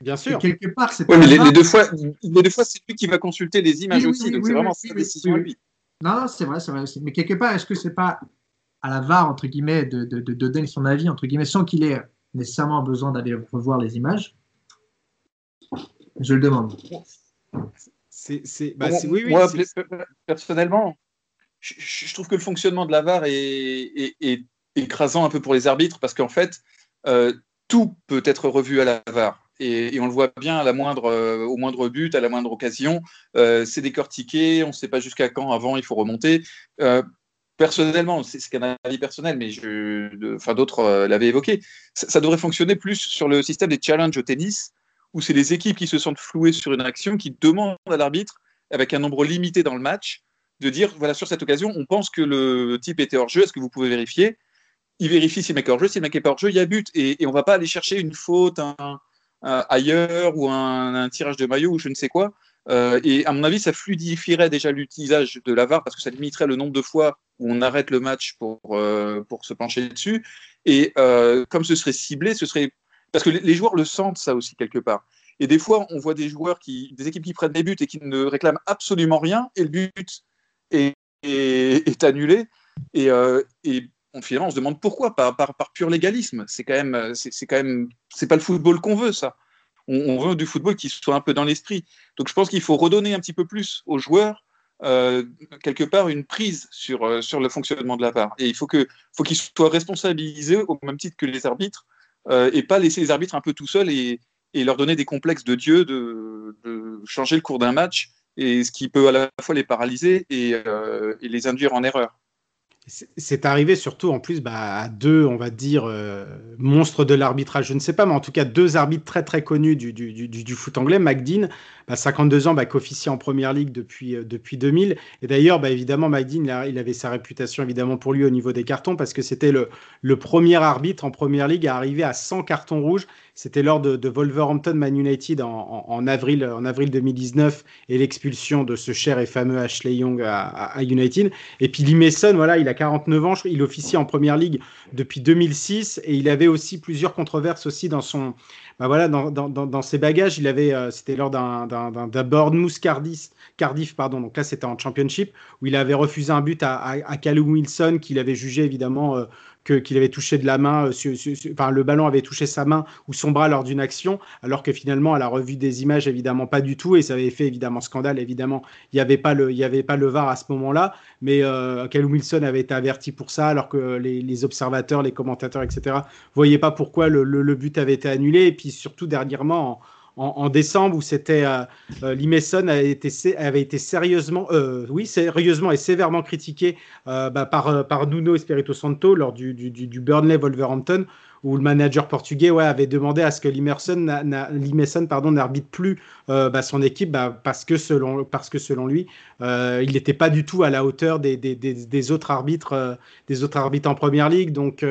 Bien sûr. quelque part, c'est. Oui, mais les, deux fois, les deux fois, c'est lui qui va consulter les images aussi, donc c'est vraiment sa décision lui. Non, c'est vrai, c'est vrai aussi. Mais quelque part, est-ce que c'est pas à la VAR entre guillemets de, de, de, donner son avis entre guillemets sans qu'il ait nécessairement besoin d'aller revoir les images? Je le demande. C'est, bah, oui, oui, moi, personnellement, je, trouve que le fonctionnement de la VAR est, est, écrasant un peu pour les arbitres parce qu'en fait, euh, tout peut être revu à la VAR et, on le voit bien euh, au moindre but, à la moindre occasion, euh, c'est décortiqué, on ne sait pas jusqu'à quand avant il faut remonter. Euh, personnellement, c'est qu'un avis personnel, mais enfin d'autres l'avaient évoqué, ça, devrait fonctionner plus sur le système des challenges au tennis, où c'est les équipes qui se sentent flouées sur une action, qui demandent à l'arbitre, avec un nombre limité dans le match, de dire voilà, sur cette occasion, on pense que le type était hors jeu, est-ce que vous pouvez vérifier? Il vérifie si le mec est hors jeu, si le mec n'est pas hors jeu, il y a but. Et, et on ne va pas aller chercher une faute ailleurs ou un, tirage de maillot ou je ne sais quoi. Euh, et à mon avis, ça fluidifierait déjà l'utilisation de la VAR parce que ça limiterait le nombre de fois où on arrête le match pour, euh, pour se pencher dessus. Et euh, comme ce serait ciblé, ce serait. Parce que les joueurs le sentent, ça aussi, quelque part. Et des fois, on voit des joueurs, qui, des équipes qui prennent des buts et qui ne réclament absolument rien, et le but est, annulé. Et on, finalement, on se demande pourquoi, par, pur légalisme. C'est quand même, c'est quand même, c'est pas le football qu'on veut, ça on, veut du football qui soit un peu dans l'esprit. Donc je pense qu'il faut redonner un petit peu plus aux joueurs, euh, quelque part, une prise sur, euh, sur le fonctionnement de la part. Et il faut qu'ils faut soient responsabilisés au même titre que les arbitres, euh, et pas laisser les arbitres un peu tout seuls et, leur donner des complexes de Dieu de, changer le cours d'un match, et ce qui peut à la fois les paralyser et les induire en erreur. C'est arrivé surtout en plus bah, à deux, on va dire, euh, monstres de l'arbitrage, je ne sais pas, mais en tout cas deux arbitres très très connus du, du, du, foot anglais. McDean, bah, 52 ans, bah, qu'officier en première ligue depuis, euh, depuis 2000. Et d'ailleurs, bah, évidemment, McDean, il, il, avait sa réputation évidemment pour lui au niveau des cartons parce que c'était le, le premier arbitre en première ligue à arriver à 100 cartons rouges c'était lors de, Wolverhampton Man United en, avril, en avril 2019 et l'expulsion de ce cher et fameux Ashley Young à, United. Et puis Lee Mason, voilà, il a 49 ans, il officie en première ligue depuis 2006 et il avait aussi plusieurs controverses aussi dans son, bah voilà, dans, ses bagages. Il avait, euh, c'était lors d'un Bournemouth Cardiff, Cardiff, pardon. Donc là, c'était en Championship où il avait refusé un but à, à, Callum Wilson qu'il avait jugé évidemment euh, qu'il avait touché de la main, euh, enfin le ballon avait touché sa main ou son bras lors d'une action, alors que finalement à la revue des images évidemment pas du tout et ça avait fait évidemment scandale. Évidemment, il n'y avait pas le, avait pas le VAR à ce moment-là, mais euh, Wilson avait été averti pour ça, alors que les, observateurs, les commentateurs, etc. voyaient pas pourquoi le, but avait été annulé et puis surtout dernièrement en, décembre où c'était euh, euh avait été, avait été sérieusement, euh, oui, sérieusement et sévèrement critiqué euh, bah, par, par Nuno Espirito Santo lors du, du, du, Burnley Wolverhampton où le manager portugais ouais, avait demandé à ce que Limerson pardon n'arbitre plus bah, son équipe bah, parce que selon parce que selon lui il n'était pas du tout à la hauteur des, des, des, autres arbitres des autres arbitres en première ligue donc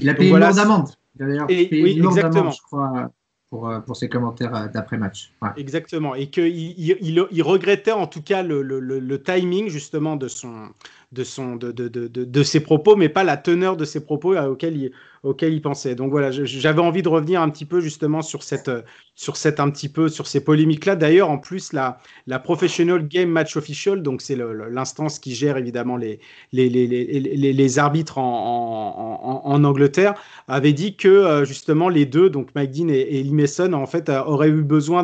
il a payé une d'amende oui, exactement. Je crois, pour, euh, pour ses commentaires euh, d'après-match. Exactement. Et qu'il il, il, regrettait en tout cas le, le, le, timing justement de, son, de, son, de, de, de, de, ses propos, mais pas la teneur de ses propos auxquels il, il pensait. Donc voilà, j'avais envie de revenir un petit peu justement sur cette, sur cette un petit peu sur ces polémiques-là. D'ailleurs, en plus, la, la Professional Game Match Official, donc c'est l'instance qui gère évidemment les, les, les, les, les arbitres en, en, en, Angleterre, avait dit que euh, justement les deux, donc Mike Dean et, et Lee Mason, en fait, euh, auraient eu besoin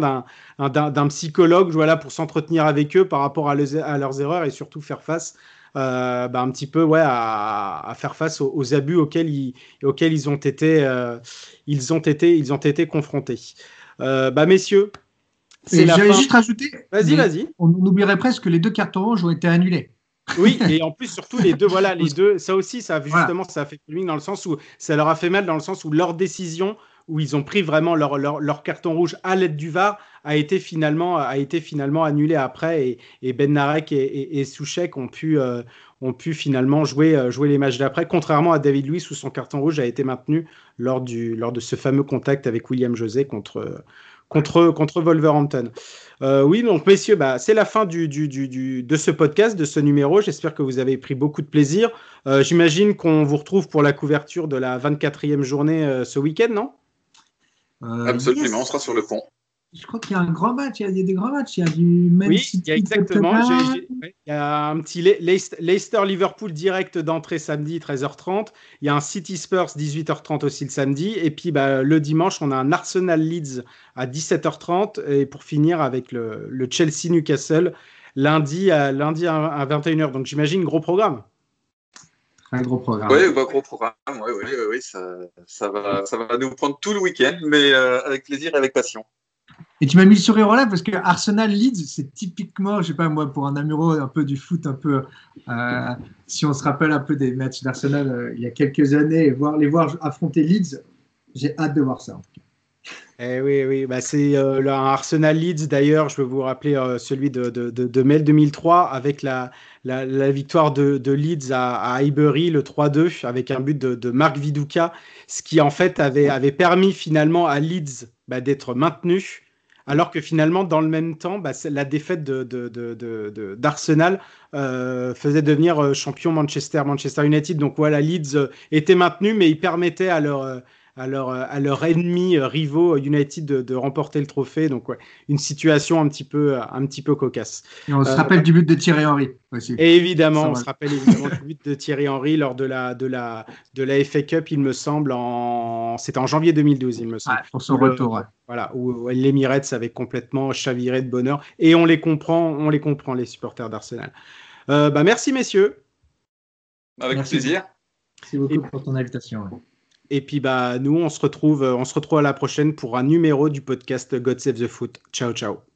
d'un psychologue voilà, pour s'entretenir avec eux par rapport à, à, leurs erreurs et surtout faire face bah, un petit peu ouais, à, faire face aux, abus auxquels ils, auxquels ils ont été, euh, ils ont été, ils ont été confrontés. Euh, bah, messieurs, J'allais juste rajouter. Vas-y, vas-y. On oublierait presque que les deux cartons rouges ont été annulés. Oui, et en plus, surtout les deux, voilà, les deux, ça aussi, ça justement, ça a fait dans le sens où ça leur a fait mal dans le sens où leur décision, où ils ont pris vraiment leur, leur, leur carton rouge à l'aide du VAR, a été finalement, a été finalement annulé après et, et Ben Narek et, Souchek ont pu, euh, ont pu finalement jouer, euh, jouer les matchs d'après, contrairement à David Luiz où son carton rouge a été maintenu lors, du, lors de ce fameux contact avec William José contre, contre, contre Wolverhampton. Euh, oui, donc messieurs, bah, c'est la fin du, du, du, de ce podcast, de ce numéro. J'espère que vous avez pris beaucoup de plaisir. J'imagine qu'on vous retrouve pour la couverture de la 24e journée ce week-end, non? Absolument, on sera sur le pont je crois qu'il y a un grand match, il y a des grands matchs, il y a du Man Oui, il y a exactement. il y a un petit Leicester-Liverpool direct d'entrée samedi 13h30. Il y a un City Spurs 18h30 aussi le samedi. Et puis bah, le dimanche, on a un Arsenal Leeds à 17h30. Et pour finir avec le, Chelsea Newcastle lundi à, lundi à 21h. Donc j'imagine gros programme. Un gros programme. Oui, gros programme. Oui, oui, oui, ça, ça, va, ça va nous prendre tout le week-end, mais euh, avec plaisir et avec passion. Et tu m'as mis le sourire là parce que Arsenal Leeds, c'est typiquement, je sais pas moi, pour un amoureux un peu du foot, un peu, euh, si on se rappelle un peu des matchs d'Arsenal euh, il y a quelques années, voir, les voir affronter Leeds, j'ai hâte de voir ça. Eh oui, oui, bah c'est euh, un Arsenal Leeds d'ailleurs, je veux vous rappeler euh, celui de, de, de, de, mai 2003 avec la, la, la victoire de, de, Leeds à, à Highbury, le 3-2, avec un but de, de Marc Viduka, ce qui en fait avait, avait permis finalement à Leeds bah, d'être maintenu, alors que finalement dans le même temps, bah, la défaite d'Arsenal euh, faisait devenir euh, champion Manchester, Manchester United. Donc voilà, Leeds euh, était maintenu, mais il permettait à leur... Euh, à leur, à leur ennemi euh, rivaux United de, de, remporter le trophée. Donc, ouais, une situation un petit peu, un petit peu cocasse. Et on se euh, rappelle du but de Thierry Henry aussi. Et évidemment, on se rappelle évidemment du but de Thierry Henry lors de la, de la, de la FA Cup, il me semble, en... c'était en janvier 2012, il me semble. Ah, pour son retour, le, ouais. Voilà, où, où l'Emirates avait complètement chaviré de bonheur. Et on les comprend, on les comprend, les supporters d'Arsenal. Euh, bah, merci, messieurs. Avec merci. plaisir. Merci beaucoup Et... pour ton invitation. Ouais. Et puis bah nous on se retrouve on se retrouve à la prochaine pour un numéro du podcast God Save the Foot. Ciao ciao.